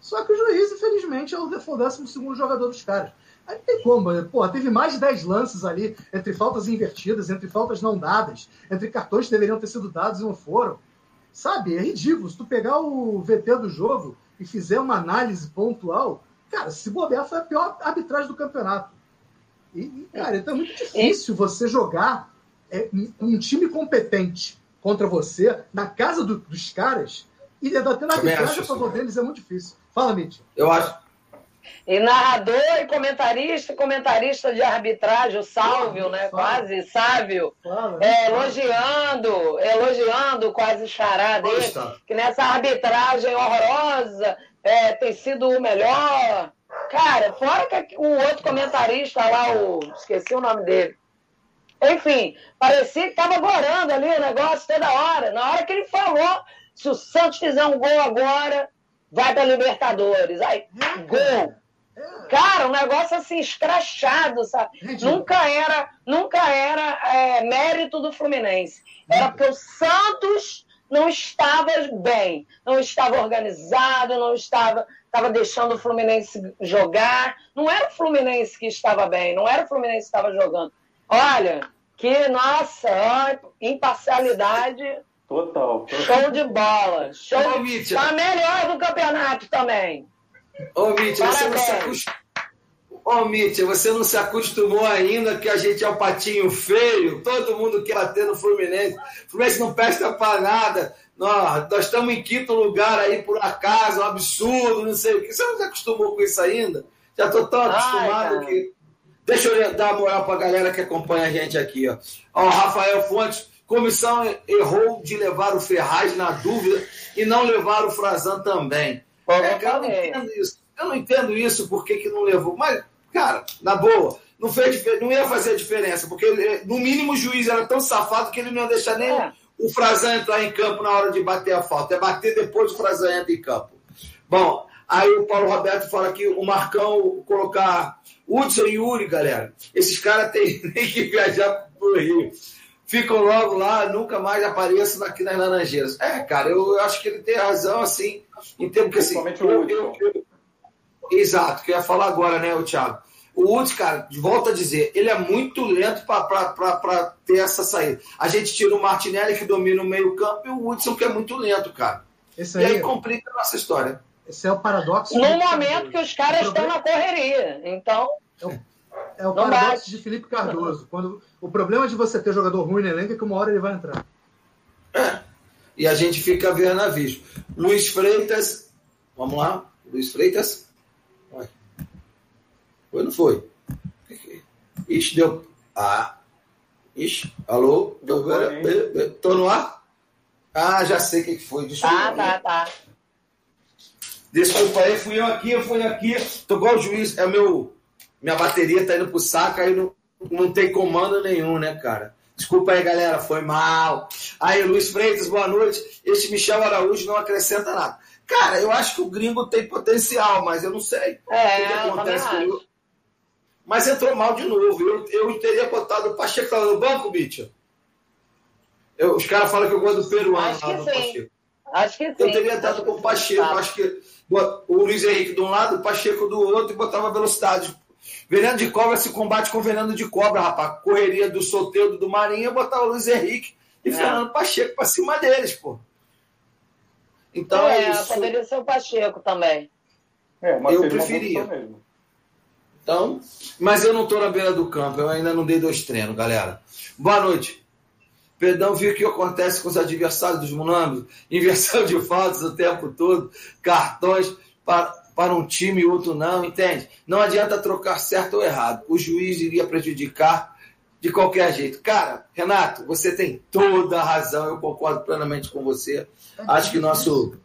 Só que o juiz, infelizmente, é o 12 segundo jogador dos caras. Aí não tem como, né? Pô, teve mais de 10 lances ali, entre faltas invertidas, entre faltas não dadas, entre cartões que deveriam ter sido dados e não foram. Sabe? É ridículo. Se tu pegar o VT do jogo e fizer uma análise pontual, cara, se bobear, foi a pior arbitragem do campeonato. E, cara, então é muito difícil você jogar é, um time competente contra você na casa do, dos caras e ainda tendo arbitragem a favor deles é muito difícil. Fala, Mitch. Eu acho. E narrador e comentarista, comentarista de arbitragem, o Sálvio, né? Fala. Quase Sávio. Fala, é, elogiando, elogiando quase chará dele, que nessa arbitragem horrorosa é, tem sido o melhor. Cara, fora que o outro comentarista lá, o. Esqueci o nome dele. Enfim, parecia que estava gorando ali o negócio toda hora. Na hora que ele falou, se o Santos fizer um gol agora, vai para Libertadores. Aí, gol. Cara, um negócio assim, escrachado, sabe? Nunca era, nunca era é, mérito do Fluminense. Era porque o Santos não estava bem, não estava organizado, não estava estava deixando o Fluminense jogar. Não era o Fluminense que estava bem, não era o Fluminense que estava jogando. Olha, que nossa, ó, imparcialidade. Total, Show de bola. Show Ô, Tá melhor do campeonato também. Ô, Mítia, você não se acostumou. Ô, Mítia, você não se acostumou ainda que a gente é o um patinho feio? Todo mundo quer bater no Fluminense. O Fluminense não presta para nada. Nós, nós estamos em quinto lugar aí por acaso, um absurdo, não sei o que. Você não se acostumou com isso ainda? Já estou tão acostumado Ai, que. Deixa eu dar moral para a galera que acompanha a gente aqui. Ó. ó, Rafael Fontes, comissão errou de levar o Ferraz na dúvida e não levar o Frazan também. É, cara, eu não entendo isso. Eu não entendo isso, por que, não levou. Mas, cara, na boa, não, fez, não ia fazer diferença, porque no mínimo o juiz era tão safado que ele não ia deixar nem. É o Frazan entrar em campo na hora de bater a falta. É bater depois o Frazan entra em campo. Bom, aí o Paulo Roberto fala que o Marcão colocar Hudson e Yuri, galera. Esses caras têm, têm que viajar pro Rio. Ficam logo lá, nunca mais apareçam aqui nas Laranjeiras. É, cara, eu acho que ele tem razão, assim, em termos que assim. Eu, eu, eu, exato, que eu ia falar agora, né, o Thiago? O Woods, cara, volta a dizer, ele é muito lento para ter essa saída. A gente tira o Martinelli, que domina o meio-campo, e o Woodson, que é muito lento, cara. Esse aí, e aí complica a nossa história. Esse é o paradoxo. No momento que os caras estão na correria. Então. É o, é o paradoxo bate. de Felipe Cardoso. Quando, o problema de você ter jogador ruim no elenco é que uma hora ele vai entrar. É. E a gente fica vendo aviso. Luiz Freitas. Vamos lá. Luiz Freitas. Foi ou não foi? Ixi, deu. Ah. Ixi, alô? Tô no ar? Ah, já sei o que foi. Desculpa. Tá, tá, tá. Desculpa aí, fui eu aqui, eu fui aqui. Tô igual o juiz. É meu. Minha bateria tá indo pro saco, aí não, não tem comando nenhum, né, cara? Desculpa aí, galera, foi mal. Aí, Luiz Freitas, boa noite. Este Michel Araújo não acrescenta nada. Cara, eu acho que o gringo tem potencial, mas eu não sei é, o que, acontece com ele. Mas entrou mal de novo. Eu, eu teria botado o Pacheco no banco, Mitchell. Eu, os caras falam que eu gosto do peruano acho que sim. Pacheco. Acho que sim. Eu teria dado com o Pacheco. Acho que o Luiz Henrique de um lado, o Pacheco do outro e botava velocidade. Veneno de cobra se combate com veneno de cobra, rapaz. Correria do solteiro do Marinho, botava o Luiz Henrique e é. Fernando Pacheco pra cima deles, pô. Então é, é isso. poderia ser o Pacheco também. É, eu preferia. Então, mas eu não estou na beira do campo, eu ainda não dei dois treinos, galera. Boa noite. Perdão, viu o que acontece com os adversários dos Munambos? Inversão de faltas o tempo todo, cartões para, para um time e outro não, entende? Não adianta trocar certo ou errado. O juiz iria prejudicar de qualquer jeito. Cara, Renato, você tem toda a razão, eu concordo plenamente com você. Acho que nosso.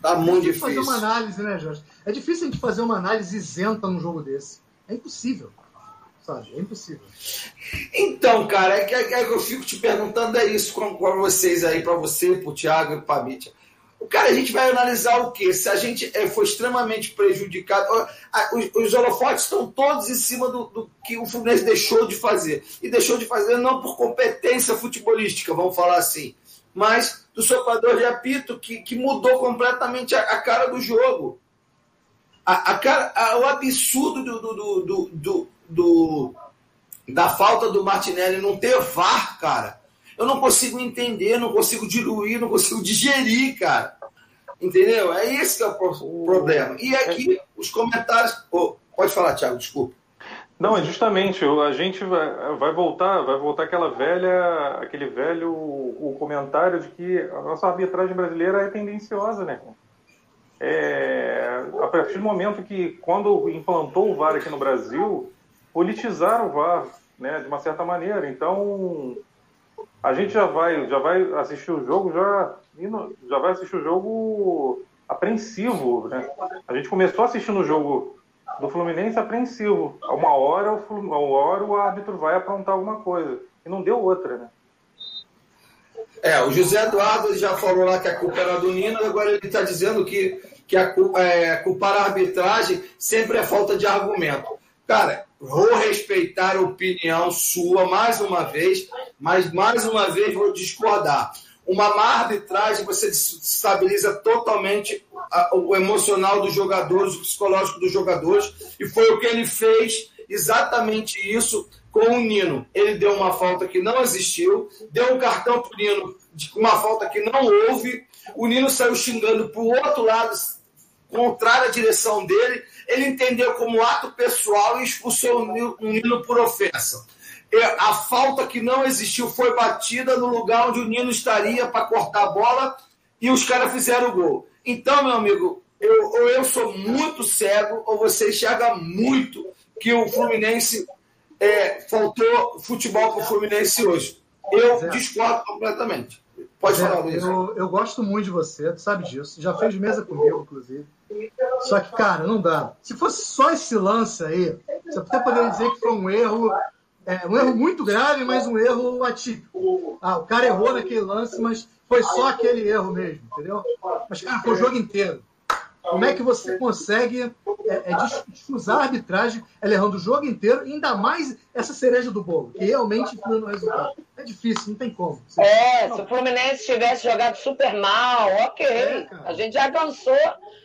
Tá muito é difícil. fazer uma análise, né, Jorge? É difícil a gente fazer uma análise isenta num jogo desse. É impossível. Sabe? É impossível. Então, cara, é que, é que eu fico te perguntando é isso com, com vocês aí, para você, pro Thiago e pra Mítia. O cara, a gente vai analisar o quê? Se a gente é, foi extremamente prejudicado. Os, os holofotes estão todos em cima do, do, que o Fluminense deixou de fazer. E deixou de fazer não por competência futebolística, vamos falar assim, mas do soprador de apito, que, que mudou completamente a, a cara do jogo. A, a cara, a, o absurdo do, do, do, do, do, da falta do Martinelli não ter VAR, cara. Eu não consigo entender, não consigo diluir, não consigo digerir, cara. Entendeu? É esse que é o problema. E aqui, os comentários. Oh, pode falar, Thiago, desculpa. Não, é justamente, a gente vai, vai voltar, vai voltar aquela velha, aquele velho o comentário de que a nossa arbitragem brasileira é tendenciosa, né? É, a partir do momento que, quando implantou o VAR aqui no Brasil, politizaram o VAR, né, de uma certa maneira. Então, a gente já vai, já vai assistir o jogo, já, já vai assistir o jogo apreensivo, né? A gente começou assistindo o jogo do Fluminense apreensivo. A uma hora, o, uma hora o árbitro vai aprontar alguma coisa. E não deu outra, né? É, o José Eduardo já falou lá que a culpa era do Nino, agora ele está dizendo que, que a, é, culpar a arbitragem sempre é falta de argumento. Cara, vou respeitar a opinião sua mais uma vez, mas mais uma vez vou discordar. Uma má arbitragem, você estabiliza totalmente o emocional dos jogadores, o psicológico dos jogadores, e foi o que ele fez, exatamente isso com o Nino. Ele deu uma falta que não existiu, deu um cartão para o Nino uma falta que não houve, o Nino saiu xingando para o outro lado, contrário à direção dele, ele entendeu como ato pessoal e expulsou o Nino por ofensa. A falta que não existiu foi batida no lugar onde o Nino estaria para cortar a bola e os caras fizeram o gol. Então, meu amigo, eu, ou eu sou muito cego, ou você enxerga muito que o Fluminense é, faltou futebol para o Fluminense hoje. Eu discordo completamente. Pode falar, Luiz. Eu, eu gosto muito de você, tu sabe disso. Já fez mesa comigo, inclusive. Só que, cara, não dá. Se fosse só esse lance aí, você até poderia dizer que foi um erro, é, um erro muito grave, mas um erro atípico. Ah, o cara errou naquele lance, mas foi só aquele erro mesmo, entendeu? Mas, cara, foi o jogo inteiro. Como é que você consegue é, é, a arbitragem, ela errando o jogo inteiro, e ainda mais essa cereja do bolo, que realmente influi no resultado? É difícil, não tem como. Você... É, se o Fluminense tivesse jogado super mal, ok. É, a gente já cansou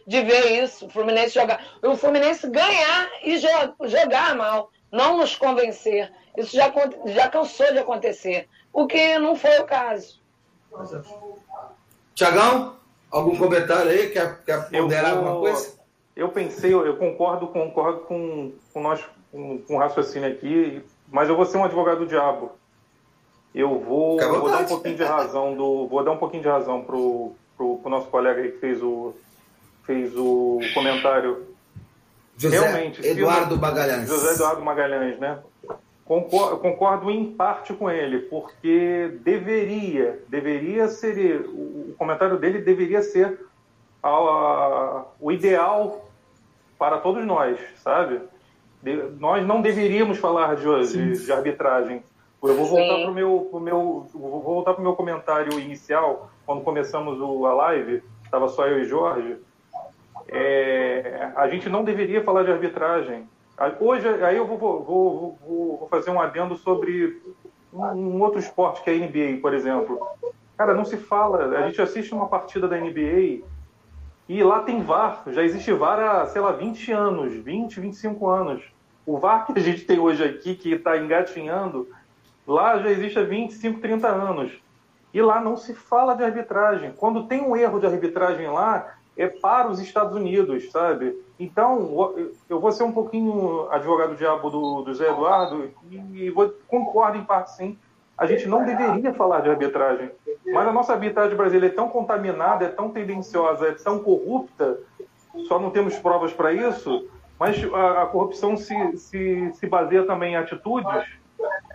de ver isso. O Fluminense jogar. O Fluminense ganhar e jogar mal, não nos convencer. Isso já, já cansou de acontecer. O que não foi o caso. Tiagão, algum comentário aí? Quer, quer ponderar vou... alguma coisa? Eu pensei, eu concordo, concordo com, com nós, com, com o raciocínio aqui, mas eu vou ser um advogado do diabo. Eu vou, vou dar um pouquinho de razão do, vou dar um pouquinho de razão pro, pro, pro nosso colega aí que fez o, fez o comentário. José Realmente, Eduardo Magalhães. José Eduardo Magalhães, né? Concordo, concordo em parte com ele, porque deveria, deveria ser, o comentário dele deveria ser a, a, o ideal para todos nós, sabe? De, nós não deveríamos falar de, de, de, arbitragem, Eu vou voltar para o meu, pro meu, vou voltar pro meu comentário inicial, quando começamos o, a live, estava só eu e Jorge. É, a gente não deveria falar de arbitragem. Hoje, aí eu vou, vou, vou, vou fazer um adendo sobre um outro esporte que é a NBA, por exemplo. Cara, não se fala. A gente assiste uma partida da NBA e lá tem VAR. Já existe VAR há, sei lá, 20 anos, 20, 25 anos. O VAR que a gente tem hoje aqui, que está engatinhando, lá já existe há 25, 30 anos. E lá não se fala de arbitragem. Quando tem um erro de arbitragem lá, é para os Estados Unidos, sabe? Então, eu vou ser um pouquinho advogado diabo do, do Zé Eduardo e vou, concordo em parte sim. A gente não deveria falar de arbitragem, mas a nossa arbitragem brasileira é tão contaminada, é tão tendenciosa, é tão corrupta, só não temos provas para isso, mas a, a corrupção se, se, se baseia também em atitudes,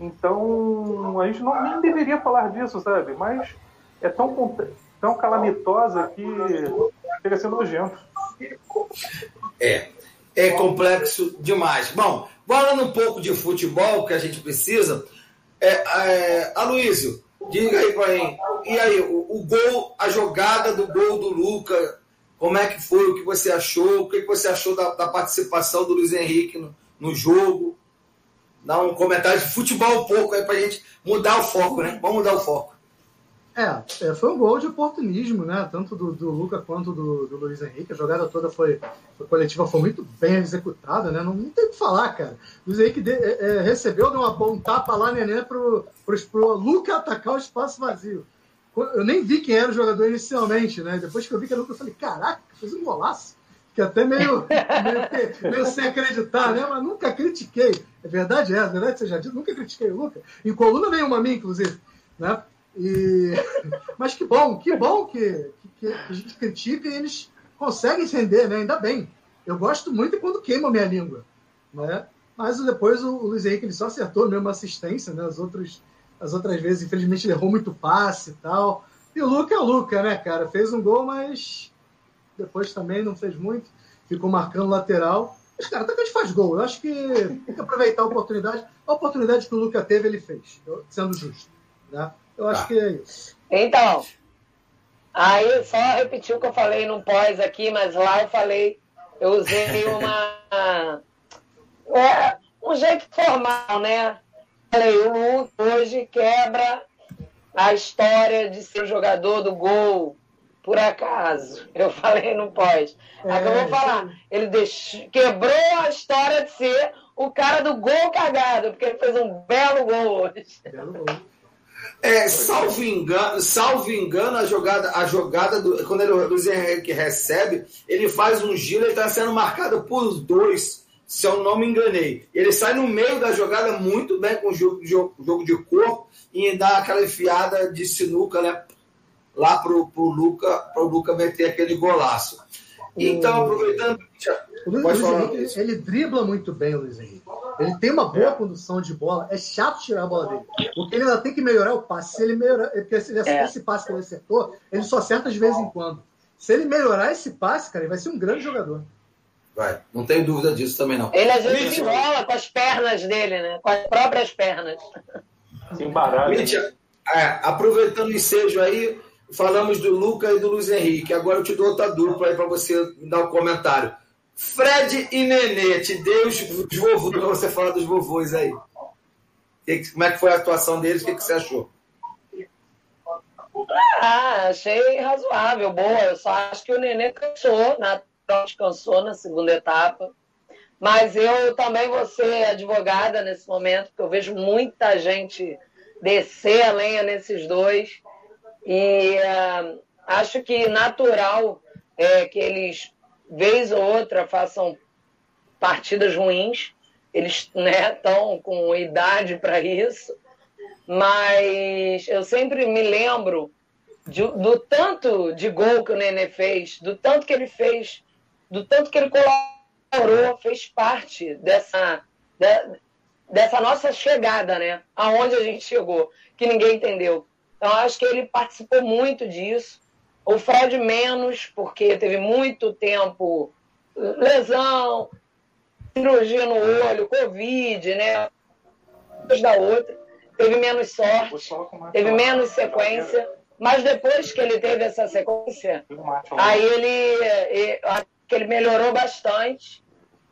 então a gente não, nem deveria falar disso, sabe? Mas é tão, tão calamitosa que chega a ser nojento. É, é complexo demais. Bom, falando um pouco de futebol, que a gente precisa, é, é, Aloysio, diga aí para mim, e aí, o, o, gol, a jogada do gol do Luca, como é que foi, o que você achou, o que você achou da, da participação do Luiz Henrique no, no jogo? Dá um comentário de futebol um pouco aí para a gente mudar o foco, né? Vamos mudar o foco. É, é, foi um gol de oportunismo, né? Tanto do, do Luca quanto do, do Luiz Henrique. A jogada toda foi, foi coletiva, foi muito bem executada, né? Não, não tem o que falar, cara. O Luiz Henrique de, é, é recebeu, deu uma, um tapa lá, neném, pro, pro, pro Luca atacar o espaço vazio. Eu nem vi quem era o jogador inicialmente, né? Depois que eu vi que era o Luca, eu falei, caraca, fez um golaço. Que até meio, meio, meio, sem acreditar, né? Mas nunca critiquei. É verdade, é, verdade seja dito, nunca critiquei o Luca. Em coluna nenhuma minha, inclusive. Né? E... Mas que bom, que bom que, que, a gente critica e eles conseguem entender, né? Ainda bem. Eu gosto muito quando queima a minha língua. Né? Mas depois o, Luiz Henrique ele só acertou mesmo assistência, né? As outras, as outras vezes, infelizmente, ele errou muito passe e tal. E o Luca é o Luca, né, cara? Fez um gol, mas depois também não fez muito. Ficou marcando lateral. Mas, cara, até que a gente faz gol. Eu acho que tem que aproveitar a oportunidade. A oportunidade que o Luca teve, ele fez, sendo justo. Né? Eu acho tá. que é isso. Então, aí só repetir o que eu falei no pós aqui, mas lá eu falei, eu usei uma. É, um jeito formal, né? Falei, o Lu hoje quebra a história de ser jogador do gol, por acaso. Eu falei no pós. É, Aí eu vou falar, ele deixou, quebrou a história de ser o cara do gol cagado, porque ele fez um belo gol hoje. Belo gol. É, salvo engano, salvo engano, a jogada, a jogada do, quando ele, o Luiz Henrique recebe, ele faz um giro, ele está sendo marcado por dois, se eu não me enganei. Ele sai no meio da jogada muito bem com o jogo, jogo, jogo de corpo e dá aquela enfiada de sinuca, né? Lá pro, pro Luca, pro Luca meter aquele golaço. Então, aproveitando. O Luiz, Henrique, ele dribla muito bem, o Luiz Henrique. Ele tem uma boa é. condução de bola. É chato tirar a bola dele. Porque ele ainda tem que melhorar o passe. Se ele melhorar. Porque se ele é. esse passe que ele acertou, ele só acerta de vez em quando. Se ele melhorar esse passe, cara, ele vai ser um grande jogador. Vai, não tenho dúvida disso também, não. Ele às vezes enrola com as pernas dele, né? Com as próprias pernas. Se embaralha. Mítia, é, aproveitando o ensejo aí, falamos do Luca e do Luiz Henrique. Agora eu te dou outra dupla aí para você dar um comentário. Fred e Nenê, te os vovôs para você falar dos vovôs aí. Como é que foi a atuação deles? O que, que você achou? Ah, achei razoável, boa. Eu só acho que o Nenê cansou, na, descansou na segunda etapa. Mas eu também vou ser advogada nesse momento, porque eu vejo muita gente descer a lenha nesses dois. E uh, acho que natural é que eles vez ou outra façam partidas ruins, eles estão né, com idade para isso, mas eu sempre me lembro de, do tanto de gol que o Nenê fez, do tanto que ele fez, do tanto que ele colaborou, fez parte dessa, de, dessa nossa chegada, né? Aonde a gente chegou, que ninguém entendeu. Então, acho que ele participou muito disso. O Fred menos, porque teve muito tempo lesão, cirurgia no olho, Covid, né? Da outra. teve menos sorte, teve menos sequência. Mas depois que ele teve essa sequência, aí ele, que ele melhorou bastante.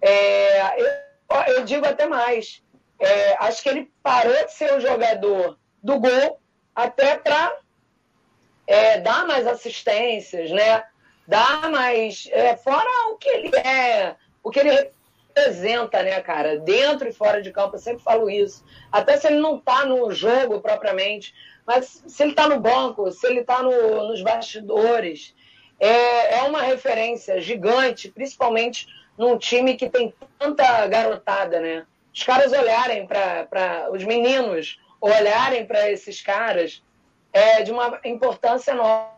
É, eu, eu, digo até mais. É, acho que ele parou de ser o jogador do gol até para é, dar mais assistências, né? Dar mais. É, fora o que ele é, o que ele representa, né, cara? Dentro e fora de campo, eu sempre falo isso. Até se ele não está no jogo propriamente, mas se ele está no banco, se ele está no, nos bastidores, é, é uma referência gigante, principalmente num time que tem tanta garotada, né? Os caras olharem para os meninos, olharem para esses caras, é de uma importância enorme,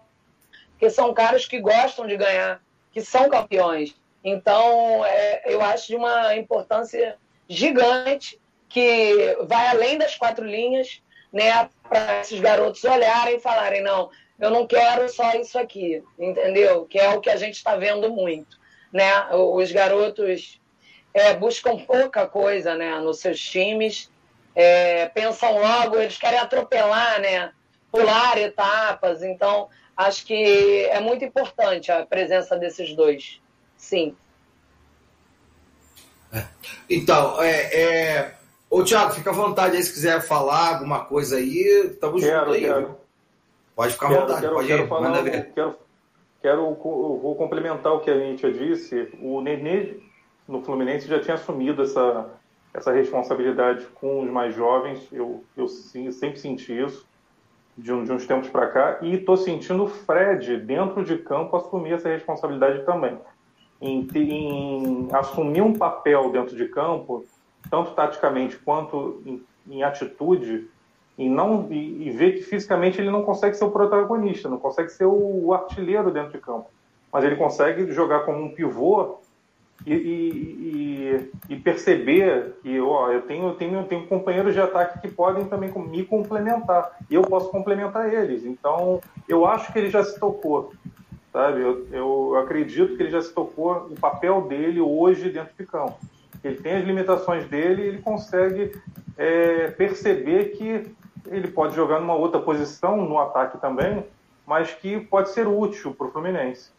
porque são caras que gostam de ganhar, que são campeões. Então, é, eu acho de uma importância gigante que vai além das quatro linhas né, para esses garotos olharem e falarem, não, eu não quero só isso aqui, entendeu? Que é o que a gente está vendo muito, né? Os garotos é, buscam pouca coisa, né, nos seus times, é, pensam logo, eles querem atropelar, né, pular etapas, então acho que é muito importante a presença desses dois, sim. É. Então, é, é, Ô, Thiago, fica à vontade aí se quiser falar alguma coisa aí. Estamos juntos aí. Quero. Pode ficar à quero, vontade, quero, pode quero ir, falar, manda ver. Quero, quero, vou complementar o que a Nietzsche disse. O Nenê no Fluminense já tinha assumido essa, essa responsabilidade com os mais jovens. Eu, eu sempre senti isso de, um, de uns tempos para cá. E estou sentindo o Fred, dentro de campo, assumir essa responsabilidade também. Em, em assumir um papel dentro de campo tanto taticamente quanto em, em atitude, e não e, e, ver que fisicamente ele não consegue ser o protagonista, não consegue ser o, o artilheiro dentro de campo, mas ele consegue jogar como um pivô e, e, e, perceber que ó, eu tenho, tenho, tenho companheiros de ataque que podem também me complementar e eu posso complementar eles. Então eu acho que ele já se tocou, sabe? Eu, eu acredito que ele já se tocou o papel dele hoje dentro de campo ele tem as limitações dele e ele consegue é, perceber que ele pode jogar numa outra posição no ataque também, mas que pode ser útil para o Fluminense.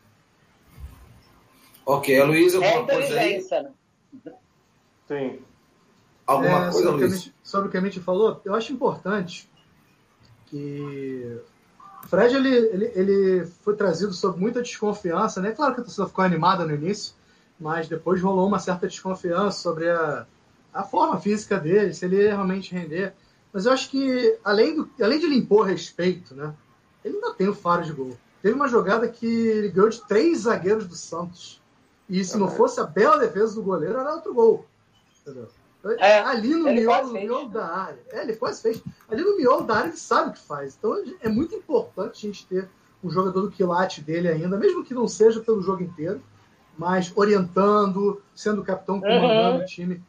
Ok, a Luísa, alguma é coisa aí? Né? Sim. Alguma é, coisa, Luiz? Sobre o que a gente falou, eu acho importante que o Fred ele, ele, ele foi trazido sob muita desconfiança, né? Claro que a torcida ficou animada no início, mas depois rolou uma certa desconfiança sobre a, a forma física dele, se ele ia realmente render. Mas eu acho que, além, do, além de ele impor respeito, né, ele ainda tem o faro de gol. Teve uma jogada que ele ganhou de três zagueiros do Santos. E se não fosse a bela defesa do goleiro, era outro gol. Entendeu? É, ali no miolo, no miolo da área. É, ele quase fez. Ali no miolo da área ele sabe o que faz. Então é muito importante a gente ter um jogador do quilate dele ainda, mesmo que não seja pelo jogo inteiro mas orientando, sendo capitão, comandando uhum. o time.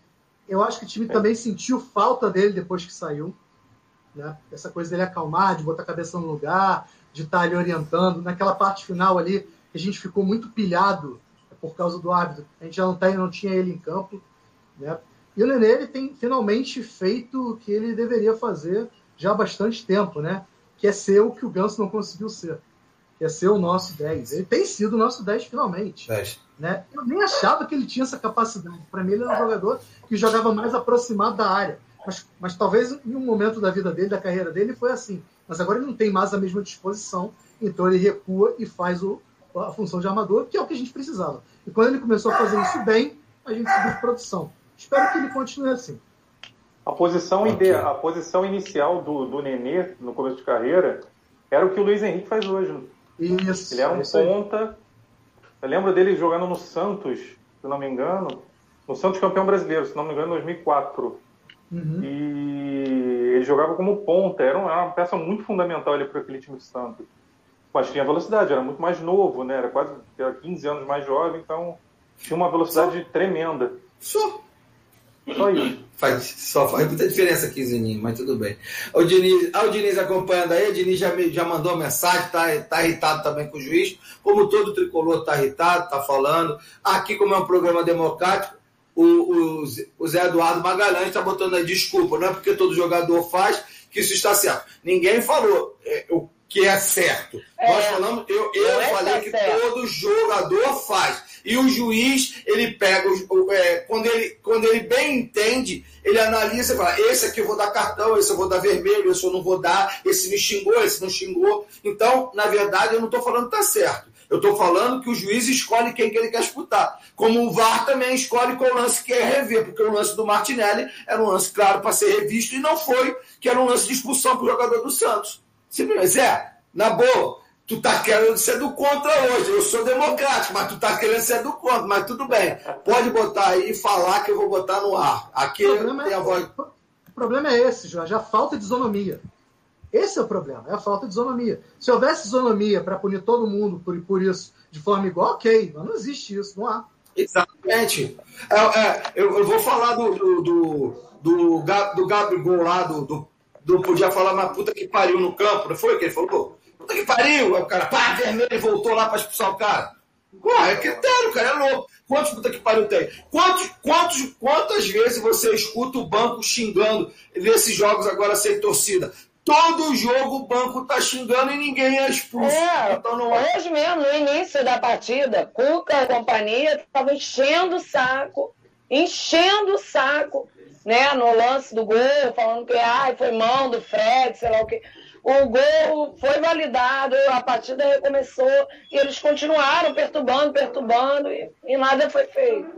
Eu acho que o time também sentiu falta dele depois que saiu. Né? Essa coisa dele acalmar, de botar a cabeça no lugar, de estar ali orientando. Naquela parte final ali, a gente ficou muito pilhado por causa do árbitro. A gente já não, tá, não tinha ele em campo. Né? E o Nenê ele tem finalmente feito o que ele deveria fazer já há bastante tempo, né? que é ser o que o Ganso não conseguiu ser que é ser o nosso 10. Ele tem sido o nosso 10 finalmente. 10. Né? Eu nem achava que ele tinha essa capacidade. Para mim, ele era um jogador que jogava mais aproximado da área. Mas, mas talvez em um momento da vida dele, da carreira dele, foi assim. Mas agora ele não tem mais a mesma disposição. Então ele recua e faz o, a função de armador, que é o que a gente precisava. E quando ele começou a fazer isso bem, a gente seguiu de produção. Espero que ele continue assim. A posição, okay. a posição inicial do, do Nenê no começo de carreira era o que o Luiz Henrique faz hoje. Isso, ele era um ponta. Eu lembro dele jogando no Santos, se não me engano. No Santos campeão brasileiro, se não me engano, em 2004. Uhum. E ele jogava como ponta. Era uma peça muito fundamental para aquele time de Santos. Mas tinha velocidade, era muito mais novo, né? Era quase era 15 anos mais jovem, então tinha uma velocidade Só. tremenda. Só. Só isso. Faz, só faz muita diferença aqui, Zininho, mas tudo bem. O Diniz, ah, o Diniz acompanhando aí, o Diniz já, já mandou mensagem, tá, tá irritado também com o juiz, como todo tricolor tá irritado, tá falando. Aqui, como é um programa democrático, o, o, o Zé Eduardo Magalhães está botando aí desculpa, não é porque todo jogador faz que isso está certo. Ninguém falou é, o que é certo. É, Nós falamos, eu, eu é falei que certo. todo jogador faz. E o juiz, ele pega, é, quando, ele, quando ele bem entende, ele analisa e fala: esse aqui eu vou dar cartão, esse eu vou dar vermelho, esse eu não vou dar, esse me xingou, esse não xingou. Então, na verdade, eu não estou falando que está certo. Eu estou falando que o juiz escolhe quem que ele quer disputar. Como o VAR também escolhe qual lance quer rever, porque o lance do Martinelli era um lance claro para ser revisto e não foi, que era um lance de expulsão para o jogador do Santos. Simplesmente, é, na boa, tu tá querendo ser do contra hoje. Eu sou democrático, mas tu tá querendo ser do contra, mas tudo bem. Pode botar aí e falar que eu vou botar no ar. Aqui tem a é, voz. O problema é esse, Jorge, a falta de isonomia. Esse é o problema, é a falta de isonomia. Se houvesse isonomia para punir todo mundo por, por isso de forma igual, ok, mas não existe isso, não há. Exatamente. É, é, eu, eu, vou falar do, do, do, do, do Gabigol lá, do, do, do, Podia falar uma puta que pariu no campo, não foi o que ele falou? Puta que pariu! Aí o cara, pá, vermelho, e voltou lá para expulsar o cara. Pô, é critério, cara, é louco. Quantos puta que pariu tem? Quantos, quantos, quantas vezes você escuta o banco xingando nesses jogos agora sem torcida? Todo jogo o banco tá xingando e ninguém é expulso. É, então não é... Hoje mesmo, no início da partida, Cuca e companhia estavam enchendo o saco, enchendo o saco, né? No lance do gol, falando que ai, foi mão do Fred, sei lá o que. O gol foi validado, a partida recomeçou e eles continuaram perturbando, perturbando e, e nada foi feito.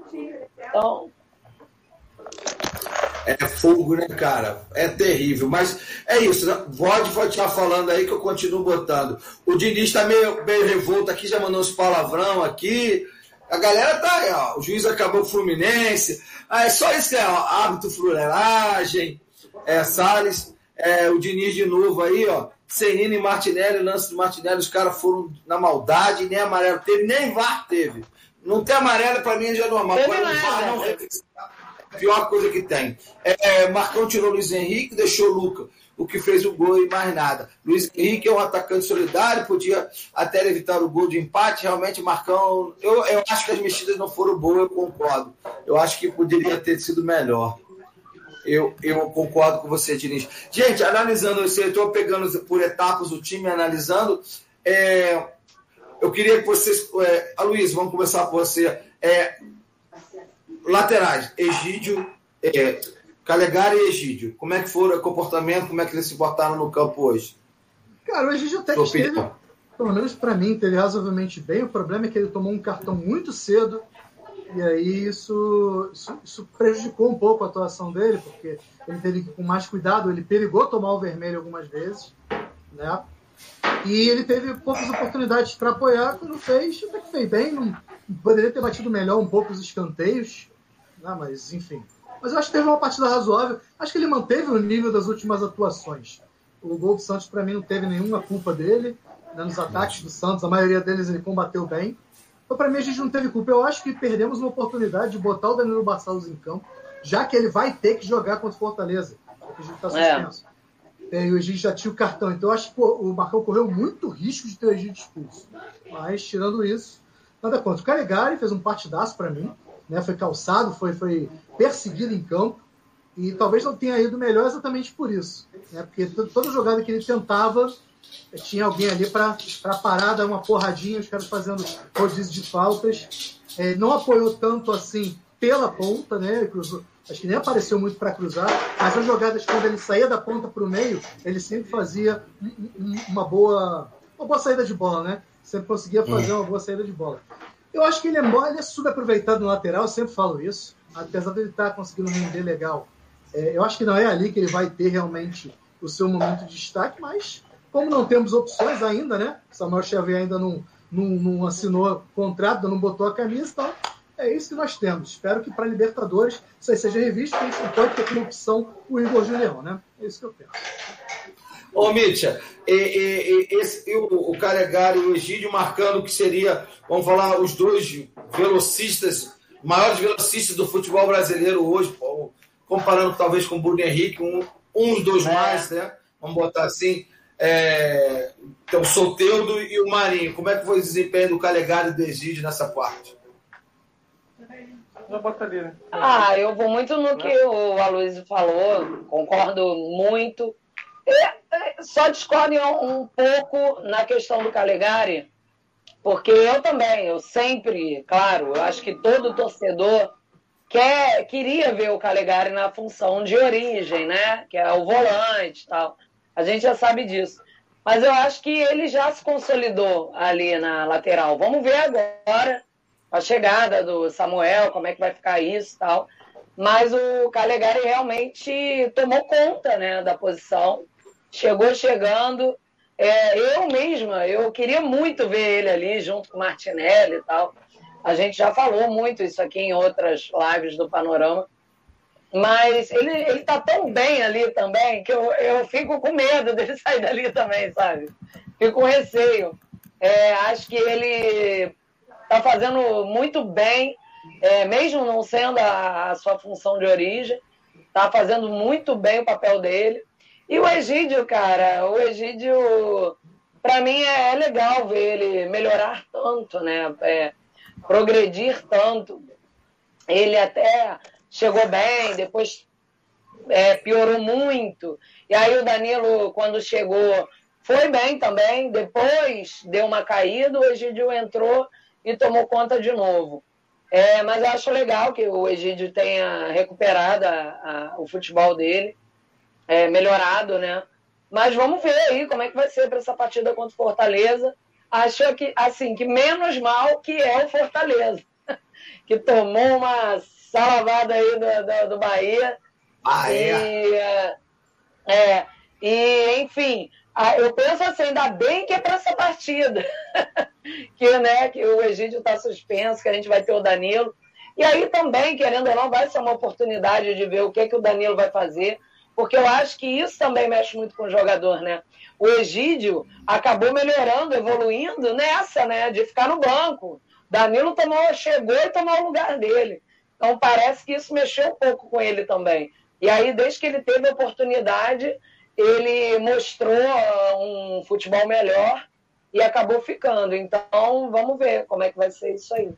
Então. É fogo, né, cara? É terrível. Mas é isso. Né? Pode continuar falando aí que eu continuo botando. O Diniz tá meio, meio revolto aqui, já mandou uns palavrão aqui. A galera tá aí, ó. O juiz acabou o Fluminense. Ah, é só isso, é, ó. Hábito, fluleragem. É, Salles. É, o Diniz de novo aí, ó. Senino e Martinelli, lance do Martinelli, os caras foram na maldade, nem amarelo teve, nem VAR teve. Não tem amarelo, pra mim já é normal. VAR não pior coisa que tem. É, Marcão tirou Luiz Henrique, deixou o Luca, o que fez o gol e mais nada. Luiz Henrique é um atacante solidário, podia até evitar o gol de empate. Realmente, Marcão, eu, eu acho que as mexidas não foram boas, eu concordo. Eu acho que poderia ter sido melhor. Eu, eu concordo com você, Diniz. Gente, analisando isso, eu estou pegando por etapas o time, analisando. É, eu queria que vocês. É, Luiz, vamos começar por você. É, laterais, Egídio, é, Calegari e Egídio. Como é que foram o comportamento, como é que eles se portaram no campo hoje? Cara, o Egídio até esteve, pelo menos para mim, teve razoavelmente bem. O problema é que ele tomou um cartão muito cedo e aí isso, isso, isso, prejudicou um pouco a atuação dele, porque ele teve que ir com mais cuidado, ele perigou tomar o vermelho algumas vezes, né? E ele teve poucas oportunidades para apoiar, quando fez, até que fez bem, não, poderia ter batido melhor um pouco os escanteios, né? mas enfim. Mas eu acho que teve uma partida razoável. Acho que ele manteve o nível das últimas atuações. O gol do Santos, para mim, não teve nenhuma culpa dele. Né? Nos ataques do Santos, a maioria deles ele combateu bem. Então, para mim, a gente não teve culpa. Eu acho que perdemos uma oportunidade de botar o Danilo Barcelos em campo, já que ele vai ter que jogar contra o Fortaleza, porque a gente está suspenso. É. E o Egídio já tinha o cartão. Então, eu acho que o Marcão correu muito risco de ter o Egídio expulso. Mas, tirando isso, nada contra. O Calegari fez um partidaço para mim né? Foi calçado, foi, foi perseguido em campo e talvez não tenha ido melhor exatamente por isso, né? Porque toda jogada que ele tentava tinha alguém ali para parar, dar uma porradinha, os caras fazendo rodízio de faltas. É, não apoiou tanto assim pela ponta, né? Cruzou, acho que nem apareceu muito para cruzar, mas as jogadas quando ele saía da ponta para o meio, ele sempre fazia uma boa, uma boa saída de bola, né? Sempre conseguia fazer uma boa saída de bola. Eu acho que ele é, ele é subaproveitado no lateral, eu sempre falo isso, apesar de ele estar tá conseguindo render legal. É, eu acho que não é ali que ele vai ter realmente o seu momento de destaque, mas como não temos opções ainda, né? Samuel Xavier ainda não, não, não assinou contrato, não botou a camisa, então é isso que nós temos. Espero que para Libertadores isso aí seja revisto, porque a gente não pode ter como opção o Igor Julião, né? É isso que eu penso. Ô, Mítia, e, e, e, esse, o, o Calegari e o Egídio marcando que seria, vamos falar, os dois velocistas, maiores velocistas do futebol brasileiro hoje, comparando talvez com o Bruno Henrique, um, uns dos é. mais, né? Vamos botar assim. É, então, o Soteudo e o Marinho. Como é que foi o desempenho do Calegari e do Egídio nessa parte? Né? Ah, eu vou muito no que o Aloysio falou, concordo muito só discordo um pouco na questão do Calegari, porque eu também, eu sempre, claro, eu acho que todo torcedor quer, queria ver o Calegari na função de origem, né? Que é o volante e tal. A gente já sabe disso. Mas eu acho que ele já se consolidou ali na lateral. Vamos ver agora a chegada do Samuel, como é que vai ficar isso e tal. Mas o Calegari realmente tomou conta né, da posição, chegou chegando. É, eu mesma, eu queria muito ver ele ali junto com Martinelli e tal. A gente já falou muito isso aqui em outras lives do Panorama. Mas ele, ele tá tão bem ali também que eu, eu fico com medo dele sair dali também, sabe? Fico com receio. É, acho que ele tá fazendo muito bem, é, mesmo não sendo a, a, sua função de origem, tá fazendo muito bem o papel dele. E o Egídio, cara, o Egídio, para mim é, é, legal ver ele melhorar tanto, né? É, progredir tanto. Ele até chegou bem, depois é, piorou muito. E aí o Danilo, quando chegou, foi bem também, depois deu uma caída, o Egídio entrou e tomou conta de novo. É, mas eu acho legal que o Egídio tenha recuperado a, a, o futebol dele, é, melhorado, né? Mas vamos ver aí como é que vai ser para essa partida contra o Fortaleza. Acho que, assim, que menos mal que é o Fortaleza, que tomou uma salavada aí do, do, do Bahia. Bahia. E, é, é, e, enfim, eu penso assim, ainda bem que é para essa partida. que, né, que o Egídio está suspenso, que a gente vai ter o Danilo. E aí também, querendo ou não, vai ser uma oportunidade de ver o que, que o Danilo vai fazer, porque eu acho que isso também mexe muito com o jogador, né? O Egídio acabou melhorando, evoluindo nessa, né? De ficar no banco. Danilo tomou, chegou e tomou o lugar dele. Então parece que isso mexeu um pouco com ele também. E aí, desde que ele teve a oportunidade, ele mostrou ah, um futebol melhor e acabou ficando. Então, vamos ver como é que vai ser isso aí.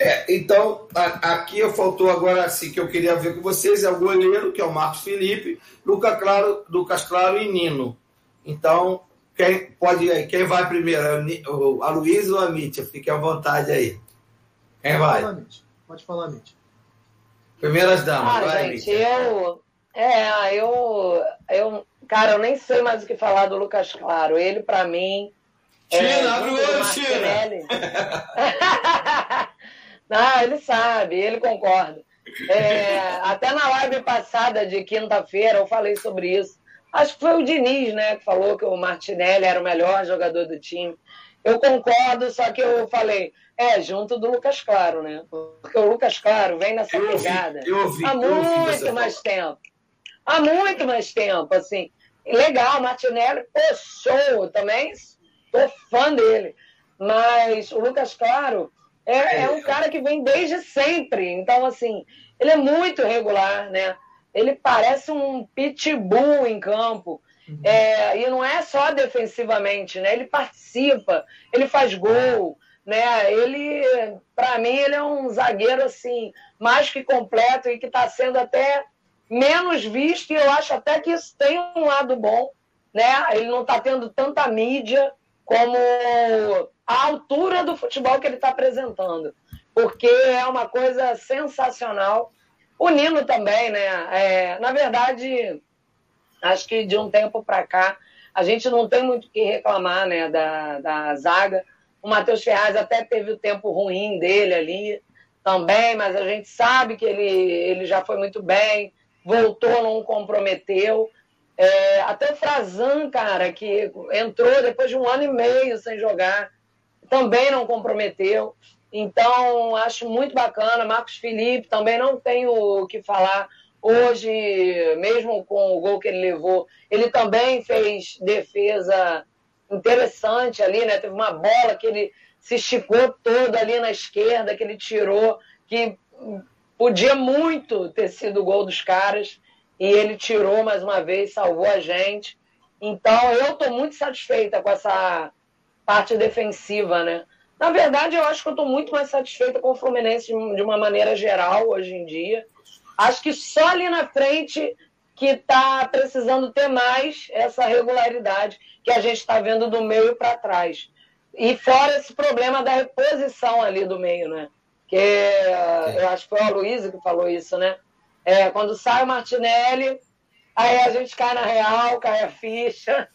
É, então, a, aqui eu faltou agora assim que eu queria ver com vocês é o goleiro, que é o Marcos Felipe, Lucas Claro, Lucas Claro e Nino. Então, quem pode quem vai primeiro? A Luísa ou a Mítia? Fique à vontade aí. Quem Pode vai? Falar, Pode falar, Mitch. Primeiras damas, ah, vai, gente, eu. É, eu, eu. Cara, eu nem sei mais o que falar do Lucas Claro. Ele, para mim. China, é, abre o olho, China! Não, ele sabe, ele concorda. É, até na live passada de quinta-feira eu falei sobre isso. Acho que foi o Diniz, né, que falou que o Martinelli era o melhor jogador do time. Eu concordo, só que eu falei, é, junto do Lucas Claro, né? Porque o Lucas Claro vem nessa eu pegada eu ouvi, há muito mais tempo. Há muito mais tempo, assim. Legal, Martinelli, pô, show, também tô fã dele. Mas o Lucas Claro é, é um cara que vem desde sempre. Então, assim, ele é muito regular, né? Ele parece um pitbull em campo. Uhum. É, e não é só defensivamente, né? Ele participa, ele faz gol né? Ele, para mim, ele é um zagueiro assim mais que completo e que está sendo até menos visto. E eu acho até que isso tem um lado bom, né? Ele não está tendo tanta mídia como a altura do futebol que ele está apresentando, porque é uma coisa sensacional. O Nino também, né? É, na verdade, acho que de um tempo para cá a gente não tem muito o que reclamar, né? Da, da zaga o Matheus Ferraz até teve o tempo ruim dele ali também, mas a gente sabe que ele, ele já foi muito bem, voltou, não comprometeu. É, até o Frazan, cara, que entrou depois de um ano e meio sem jogar, também não comprometeu. Então, acho muito bacana. Marcos Felipe também não tenho o que falar. Hoje, mesmo com o gol que ele levou, ele também fez defesa interessante ali, né? Teve uma bola que ele se esticou todo ali na esquerda, que ele tirou, que podia muito ter sido o gol dos caras, e ele tirou mais uma vez, salvou a gente. Então, eu estou muito satisfeita com essa parte defensiva, né? Na verdade, eu acho que eu estou muito mais satisfeita com o Fluminense de uma maneira geral hoje em dia. Acho que só ali na frente que está precisando ter mais essa regularidade que a gente está vendo do meio para trás. E fora esse problema da reposição ali do meio, né? Que eu acho que foi o Aloysio que falou isso, né? É, quando sai o Martinelli, aí a gente cai na real, cai a ficha,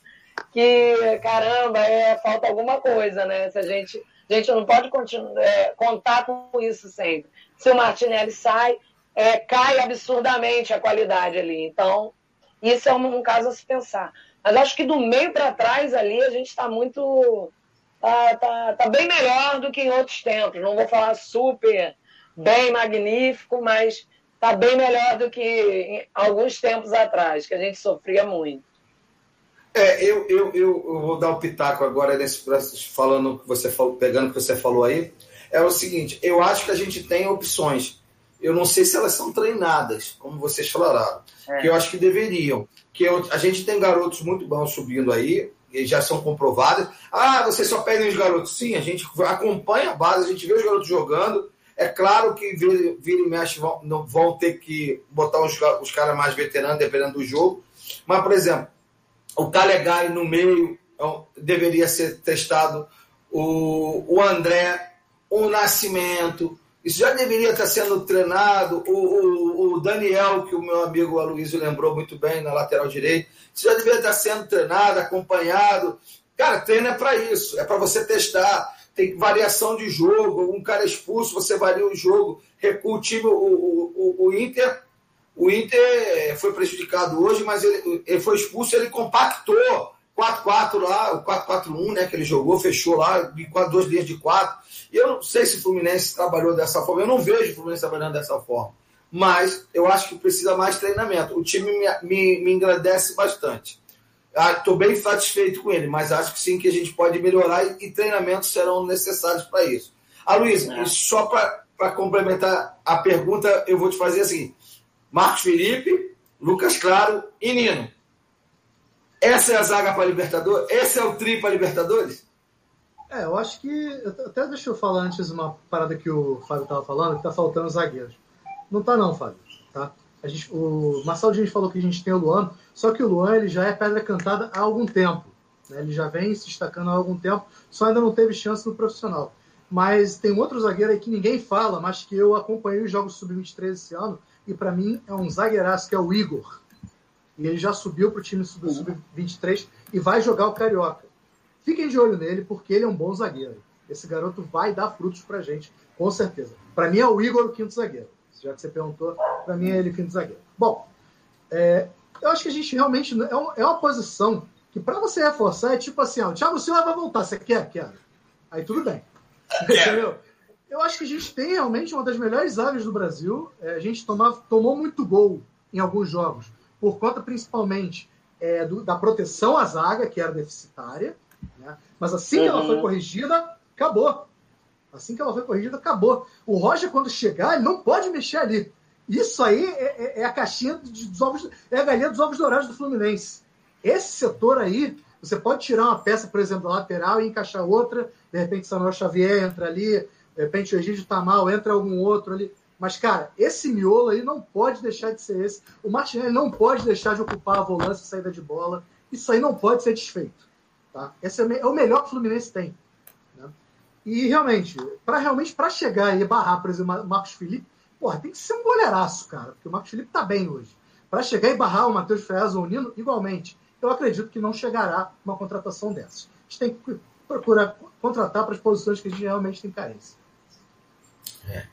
que caramba, é, falta alguma coisa, né? Se a gente, a gente não pode continuar, é, contar com isso sempre. Se o Martinelli sai, é, cai absurdamente a qualidade ali. Então, isso é um, um caso a se pensar. Mas acho que do meio para trás ali a gente está muito tá, tá, tá bem melhor do que em outros tempos. Não vou falar super bem magnífico, mas tá bem melhor do que alguns tempos atrás, que a gente sofria muito. É, eu, eu, eu, eu vou dar o um pitaco agora nesse falando que você falou, pegando o que você falou aí. É o seguinte, eu acho que a gente tem opções. Eu não sei se elas são treinadas, como vocês falaram. É. Que eu acho que deveriam. Que eu, a gente tem garotos muito bons subindo aí, já são comprovadas. Ah, vocês só pedem os garotos. Sim, a gente acompanha a base, a gente vê os garotos jogando. É claro que vira, vira e mexe vão, vão ter que botar os, os caras mais veteranos, dependendo do jogo. Mas, por exemplo, o Calegari no meio então, deveria ser testado. O, o André, o Nascimento, isso já deveria estar sendo treinado. O, o, o Daniel, que o meu amigo Aloysio lembrou muito bem, na lateral direita, isso já deveria estar sendo treinado, acompanhado. Cara, treino é para isso, é para você testar. Tem variação de jogo, um cara expulso, você varia o jogo, recua o time, o, o, o Inter. O Inter foi prejudicado hoje, mas ele, ele foi expulso, ele compactou 4-4 lá, o 4-4-1, né, que ele jogou, fechou lá, de duas linhas de quatro. E eu não sei se o Fluminense trabalhou dessa forma, eu não vejo o Fluminense trabalhando dessa forma. Mas eu acho que precisa mais treinamento. O time me, me, me engrandece bastante. Estou ah, bem satisfeito com ele, mas acho que sim que a gente pode melhorar e, e treinamentos serão necessários para isso. A Luísa, é. só para complementar a pergunta, eu vou te fazer assim: Marcos Felipe, Lucas Claro e Nino. Essa é a zaga para Libertadores? Esse é o tri para Libertadores? É, eu acho que. Até deixa eu falar antes uma parada que o Fábio estava falando, que tá faltando zagueiros. Não tá, não, Fábio. Tá? A gente, o Marcelo Diniz falou que a gente tem o Luan, só que o Luan ele já é pedra cantada há algum tempo. Né? Ele já vem se destacando há algum tempo, só ainda não teve chance no profissional. Mas tem um outro zagueiro aí que ninguém fala, mas que eu acompanhei os jogos sub-23 esse ano, e para mim é um zagueiraço, que é o Igor. E ele já subiu para o time sub-23 e vai jogar o Carioca. Fiquem de olho nele, porque ele é um bom zagueiro. Esse garoto vai dar frutos para gente, com certeza. Para mim é o Igor o quinto zagueiro. Já que você perguntou, para mim é ele o quinto zagueiro. Bom, é, eu acho que a gente realmente. É, é uma posição que, para você reforçar, é tipo assim: ó, o Thiago Silva vai voltar. Você quer? Quero. Aí tudo bem. Entendeu? Eu acho que a gente tem realmente uma das melhores zagas do Brasil. É, a gente toma, tomou muito gol em alguns jogos por conta principalmente é, do, da proteção à zaga, que era deficitária. Né? Mas assim que ela foi uhum. corrigida, acabou. Assim que ela foi corrigida, acabou. O Roger, quando chegar, ele não pode mexer ali. Isso aí é, é, é a caixinha dos ovos, é a galinha dos ovos dourados do Fluminense. Esse setor aí, você pode tirar uma peça, por exemplo, da lateral e encaixar outra. De repente, Samuel Xavier entra ali, de repente o Egídio tá mal, entra algum outro ali. Mas, cara, esse miolo aí não pode deixar de ser esse. O Martinelli não pode deixar de ocupar a volância e saída de bola. Isso aí não pode ser desfeito. Tá? Esse é, é o melhor que o Fluminense tem. Né? E realmente, para realmente para chegar e barrar, por exemplo, o Marcos Felipe, porra, tem que ser um goleiraço, cara, porque o Marcos Felipe tá bem hoje. Para chegar e barrar o Matheus Ferraz ou o Nino, igualmente. Eu acredito que não chegará uma contratação dessas. A gente tem que procurar contratar para as posições que a gente realmente tem carência. É.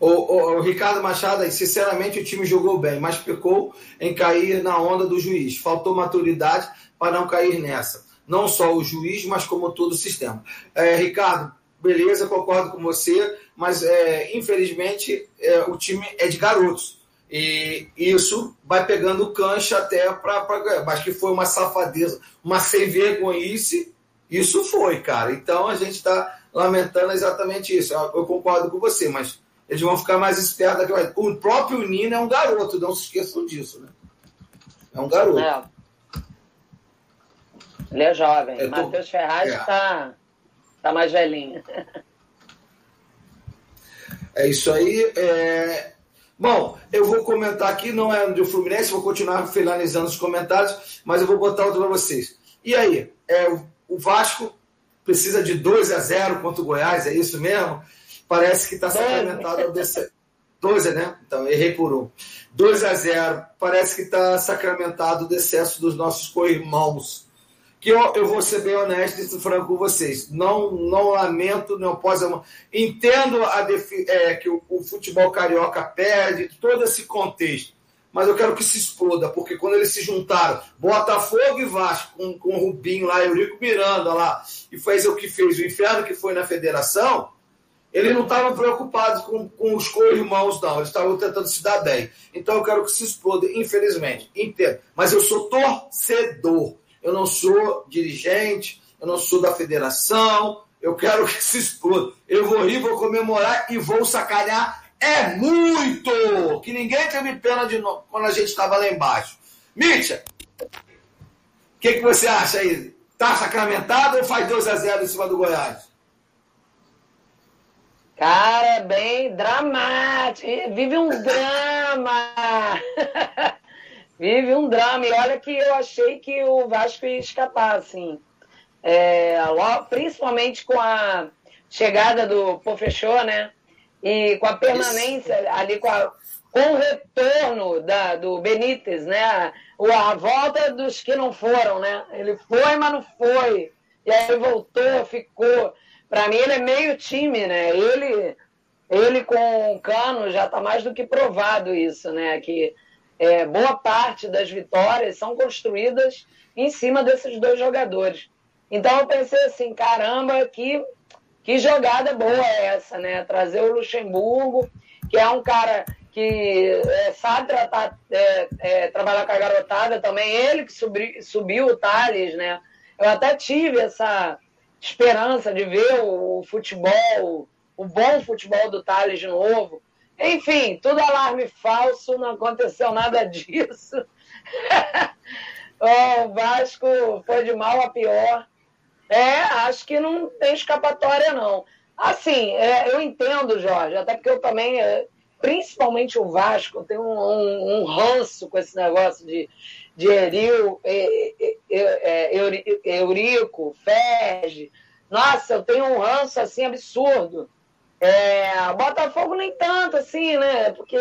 O, o, o, Ricardo Machado, sinceramente, o time jogou bem, mas pecou em cair na onda do juiz. Faltou maturidade para não cair nessa. Não só o juiz, mas como todo o sistema. É, Ricardo, beleza, concordo com você, mas é, infelizmente é, o time é de garotos. E isso vai pegando cancha até para. Mas que foi uma safadeza, uma sem vergonhice, isso foi, cara. Então a gente está lamentando exatamente isso. Eu concordo com você, mas eles vão ficar mais espertos. O próprio Nino é um garoto, não se esqueçam disso, né? É um garoto. É. Ele é jovem. É, Matheus Ferraz está é. Tá, tá mais velhinho. É isso aí. É... Bom, eu vou comentar aqui, não é do Fluminense, vou continuar finalizando os comentários, mas eu vou botar outro para vocês. E aí, é, o Vasco precisa de 2 a 0 contra o Goiás, é isso mesmo? Parece que está sacramentado ao descer. 12, né? Então, errei por um. 2 a 0 Parece que está sacramentado o decesso dos nossos co-irmãos. Que eu, eu vou ser bem honesto e franco com vocês. Não, não lamento, não posso. Entendo a é, que o, o futebol carioca perde, todo esse contexto mas eu quero que se exploda, porque quando eles se juntaram, Botafogo e Vasco, com, com o Rubinho lá, Eurico Miranda lá, e fez o que fez, o inferno que foi na federação, eles não estavam preocupados com, com os co-irmãos, não, eles estavam tentando se dar bem. Então eu quero que se exploda, infelizmente, entendo. Mas eu sou torcedor, eu não sou dirigente, eu não sou da federação, eu quero que se exploda. Eu vou rir, vou comemorar e vou sacanear é muito! Que ninguém teve pena de novo quando a gente estava lá embaixo. Mítia, o que, que você acha aí? Tá sacramentado ou faz 2 a 0 em cima do Goiás? Cara, bem dramático. Vive um drama. Vive um drama. E olha que eu achei que o Vasco ia escapar, assim. É, principalmente com a chegada do Pô Fechou, né? E com a permanência Isso. ali, com, a, com o retorno da, do Benítez, né? A, a volta dos que não foram, né? Ele foi, mas não foi. E aí voltou, ficou. Para mim, ele é meio time, né? Ele, ele com o Cano já está mais do que provado isso, né? Que é, boa parte das vitórias são construídas em cima desses dois jogadores. Então eu pensei assim, caramba, que que jogada boa é essa, né? Trazer o Luxemburgo, que é um cara que é, sabe tratar, é, é, trabalhar com a garotada também, ele que subi, subiu o Thales, né? Eu até tive essa esperança de ver o, o futebol, o bom futebol do Thales de novo. Enfim, tudo alarme falso, não aconteceu nada disso. o Vasco foi de mal a pior. É, acho que não tem escapatória, não. Assim, é, eu entendo, Jorge, até porque eu também, é, principalmente o Vasco, tem um, um, um, ranço com esse negócio de, de Eril, é, é, Eurico, Fege. Nossa, eu tenho um ranço assim absurdo. É, Botafogo nem tanto, assim, né? Porque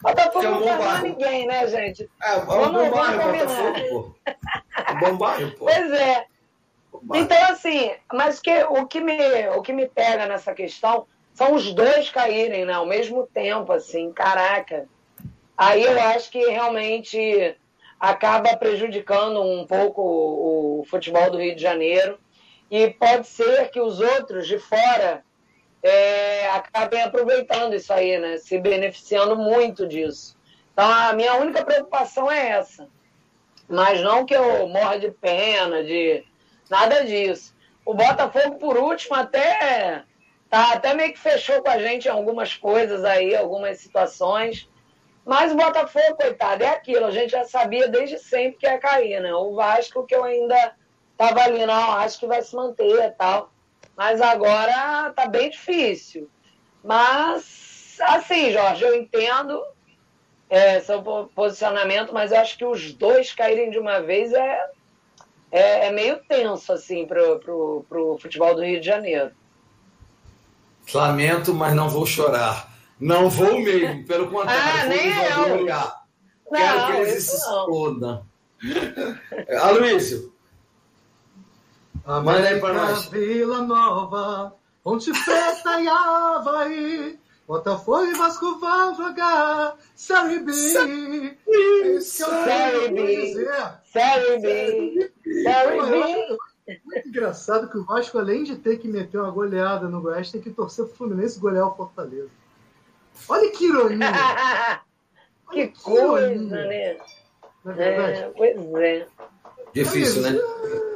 Botafogo não faz ninguém, né, gente? É, é um bom bairro, Botafogo, pô. É um bom bairro, pô. Pois é. Então, assim, mas que, o, que me, o que me pega nessa questão são os dois caírem né, ao mesmo tempo, assim, caraca. Aí eu acho que realmente acaba prejudicando um pouco o, o futebol do Rio de Janeiro. E pode ser que os outros de fora é, acabem aproveitando isso aí, né? Se beneficiando muito disso. Então, a minha única preocupação é essa. Mas não que eu morra de pena, de Nada disso. O Botafogo, por último, até tá até meio que fechou com a gente em algumas coisas aí, algumas situações. Mas o Botafogo, coitado, é aquilo. A gente já sabia desde sempre que ia cair, né? O Vasco que eu ainda tava ali, não, acho que vai se manter e tal. Mas agora tá bem difícil. Mas, assim, Jorge, eu entendo é, seu posicionamento, mas eu acho que os dois caírem de uma vez é é, é meio tenso, assim, pro, pro, pro futebol do Rio de Janeiro. Lamento, mas não vou chorar. Não vou mesmo, pelo contrário, ah, vou nem olhar. Quero que eles se explodam. Aloysio. Manda aí pra nós. Vila Nova, Ponte Preta e Havaí. Botafogo e Vasco vão jogar Série B. Série B. Série B. É muito engraçado que o Vasco, além de ter que meter uma goleada no Goiás, tem que torcer pro Fluminense golear o Fortaleza. Olha que ironia! que, que coisa, ironia. né? Não é verdade? É, pois é. Difícil, né?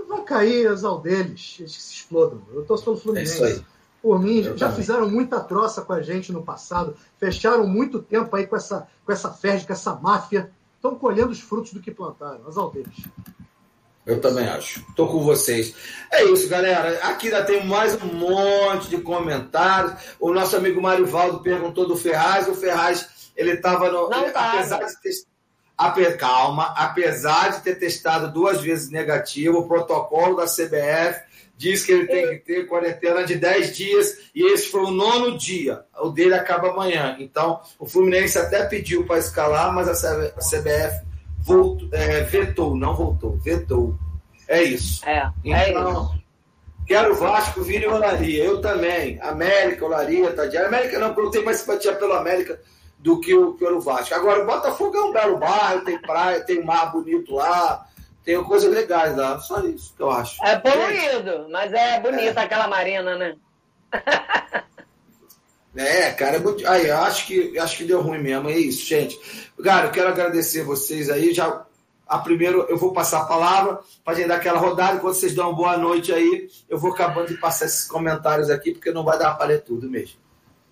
Vão cair as deles, eles que se explodam. Eu torço pelo Fluminense. É isso aí. Por mim, Eu já também. fizeram muita troça com a gente no passado, fecharam muito tempo aí com essa, com essa férgia, com essa máfia. Estão colhendo os frutos do que plantaram, as aldeias. Eu também acho. Estou com vocês. É isso, galera. Aqui ainda tem mais um monte de comentários. O nosso amigo Mário Valdo perguntou do Ferraz. O Ferraz ele estava no. Não apesar de ter, ape, calma, apesar de ter testado duas vezes negativo, o protocolo da CBF diz que ele tem que ter quarentena de 10 dias e esse foi o nono dia. O dele acaba amanhã. Então, o Fluminense até pediu para escalar, mas a CBF voltou, é, vetou, não voltou, vetou. É isso. É, é então, isso. Quero Vasco, Vini e Olaria. Eu também. América, Olaria, Tadiana. América não, porque eu tenho mais simpatia pelo América do que o, pelo Vasco. Agora, o Botafogo é um belo bairro, tem praia, tem mar bonito lá, tem coisas legais lá. Só isso que eu acho. É poluído, mas é bonita é. aquela marina, né? É, cara, é muito... aí, acho que acho que deu ruim mesmo, é isso, gente. Cara, eu quero agradecer vocês aí, já a primeiro eu vou passar a palavra para gente dar aquela rodada, enquanto vocês dão uma boa noite aí, eu vou acabando de passar esses comentários aqui, porque não vai dar para ler tudo mesmo.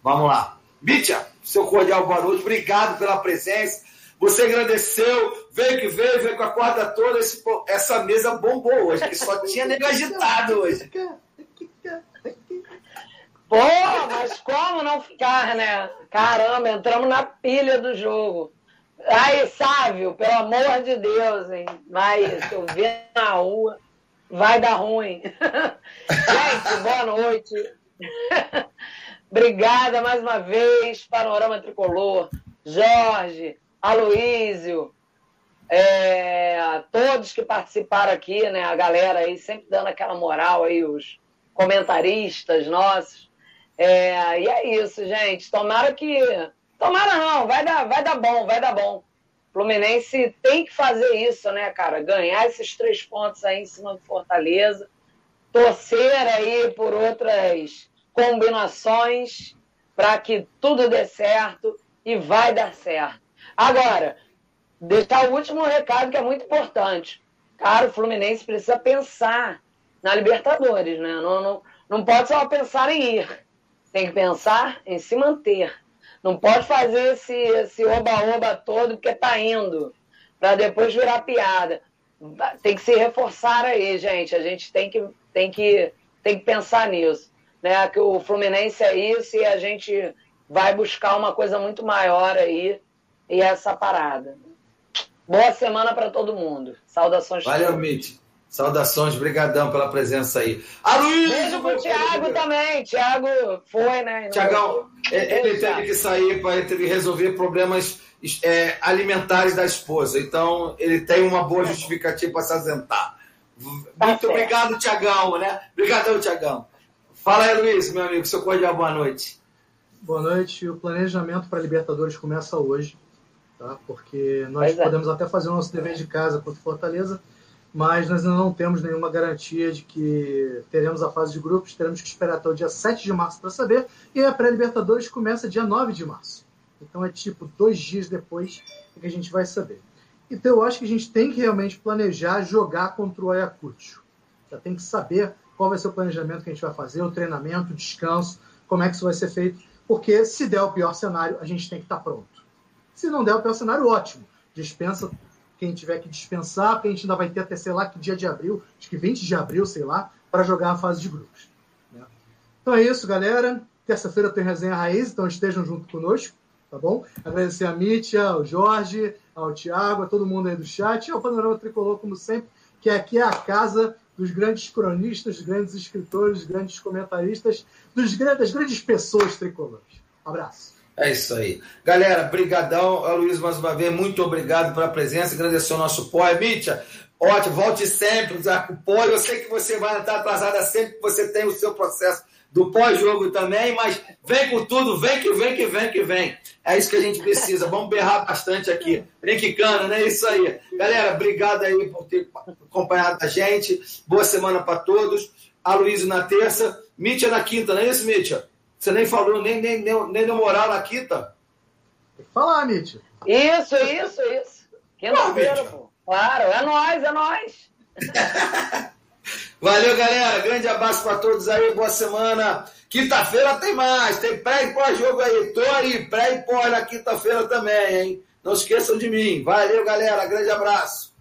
Vamos lá. Bicha, seu cordial boa noite, obrigado pela presença. Você agradeceu, veio que veio, veio com a corda toda, esse, essa mesa bombou hoje, que só tinha nego agitado hoje. Pô, mas como não ficar, né? Caramba, entramos na pilha do jogo. Aí, Sávio, pelo amor de Deus, hein? Mas se eu ver na rua, vai dar ruim. Gente, boa noite. Obrigada mais uma vez, Panorama Tricolor, Jorge, Aloísio, é, todos que participaram aqui, né? A galera aí sempre dando aquela moral aí, os comentaristas nossos. É, e é isso, gente. Tomara que Tomara não, vai dar, vai dar bom, vai dar bom. Fluminense tem que fazer isso, né, cara? Ganhar esses três pontos aí em cima do Fortaleza, torcer aí por outras combinações para que tudo dê certo e vai dar certo. Agora, deixar o último recado que é muito importante. Cara, o Fluminense precisa pensar na Libertadores, né? Não, não, não pode só pensar em ir. Tem que pensar em se manter. Não pode fazer esse, oba-oba todo porque tá indo, para depois virar piada. Tem que se reforçar aí, gente. A gente tem que, tem que, tem que pensar nisso. Né? Que o Fluminense é isso e a gente vai buscar uma coisa muito maior aí e essa parada. Boa semana para todo mundo. Saudações. Valeu, Mitch. Saudações, brigadão pela presença aí. Aloysio! Beijo pro Thiago também. Thiago foi, né? Tiagão, ele teve que sair para resolver problemas é, alimentares da esposa. Então, ele tem uma boa justificativa para se ausentar. Tá Muito obrigado, Tiagão, né? Obrigadão, Tiagão. Fala aí, Luiz, meu amigo, seu cordial, boa noite. Boa noite. O planejamento para a Libertadores começa hoje, tá? Porque nós é. podemos até fazer o nosso dever de casa contra Fortaleza, mas nós ainda não temos nenhuma garantia de que teremos a fase de grupos, teremos que esperar até o dia 7 de março para saber, e a pré-Libertadores começa dia 9 de março. Então é tipo dois dias depois que a gente vai saber. Então eu acho que a gente tem que realmente planejar jogar contra o Ayacucho. Já tem que saber qual vai ser o planejamento que a gente vai fazer, o treinamento, o descanso, como é que isso vai ser feito, porque se der o pior cenário, a gente tem que estar pronto. Se não der o pior cenário, ótimo. Dispensa quem tiver que dispensar, porque a gente ainda vai ter até, sei lá, que dia de abril, acho que 20 de abril, sei lá, para jogar a fase de grupos. Né? Então é isso, galera. Terça-feira tem resenha raiz, então estejam junto conosco, tá bom? Agradecer a Mítia, ao Jorge, ao Tiago, a todo mundo aí do chat, e ao Panorama Tricolor, como sempre, que aqui é a casa dos grandes cronistas, dos grandes escritores, dos grandes comentaristas, dos, das grandes pessoas tricolores. Abraço. É isso aí. Galera, brigadão. Luiz, mais uma vez, muito obrigado pela presença. Agradecer ao nosso POI. Mítia, ótimo, volte sempre. O POI, eu sei que você vai estar atrasada sempre que você tem o seu processo do pós-jogo também, mas vem com tudo, vem que vem, que vem, que vem. É isso que a gente precisa. Vamos berrar bastante aqui. Brincando, né? É isso aí. Galera, obrigado aí por ter acompanhado a gente. Boa semana para todos. A na terça, Mítia na quinta, não é isso, Mítia? Você nem falou, nem, nem, nem, nem deu moral na quinta. Tem que falar, Mítia. Isso, isso, isso. Quinta-feira, pô. Claro, é nós, é nós. Valeu, galera. Grande abraço para todos aí. Boa semana. Quinta-feira tem mais. Tem pré e pós-jogo aí. Tô aí, pré e pós na quinta-feira também, hein? Não esqueçam de mim. Valeu, galera. Grande abraço.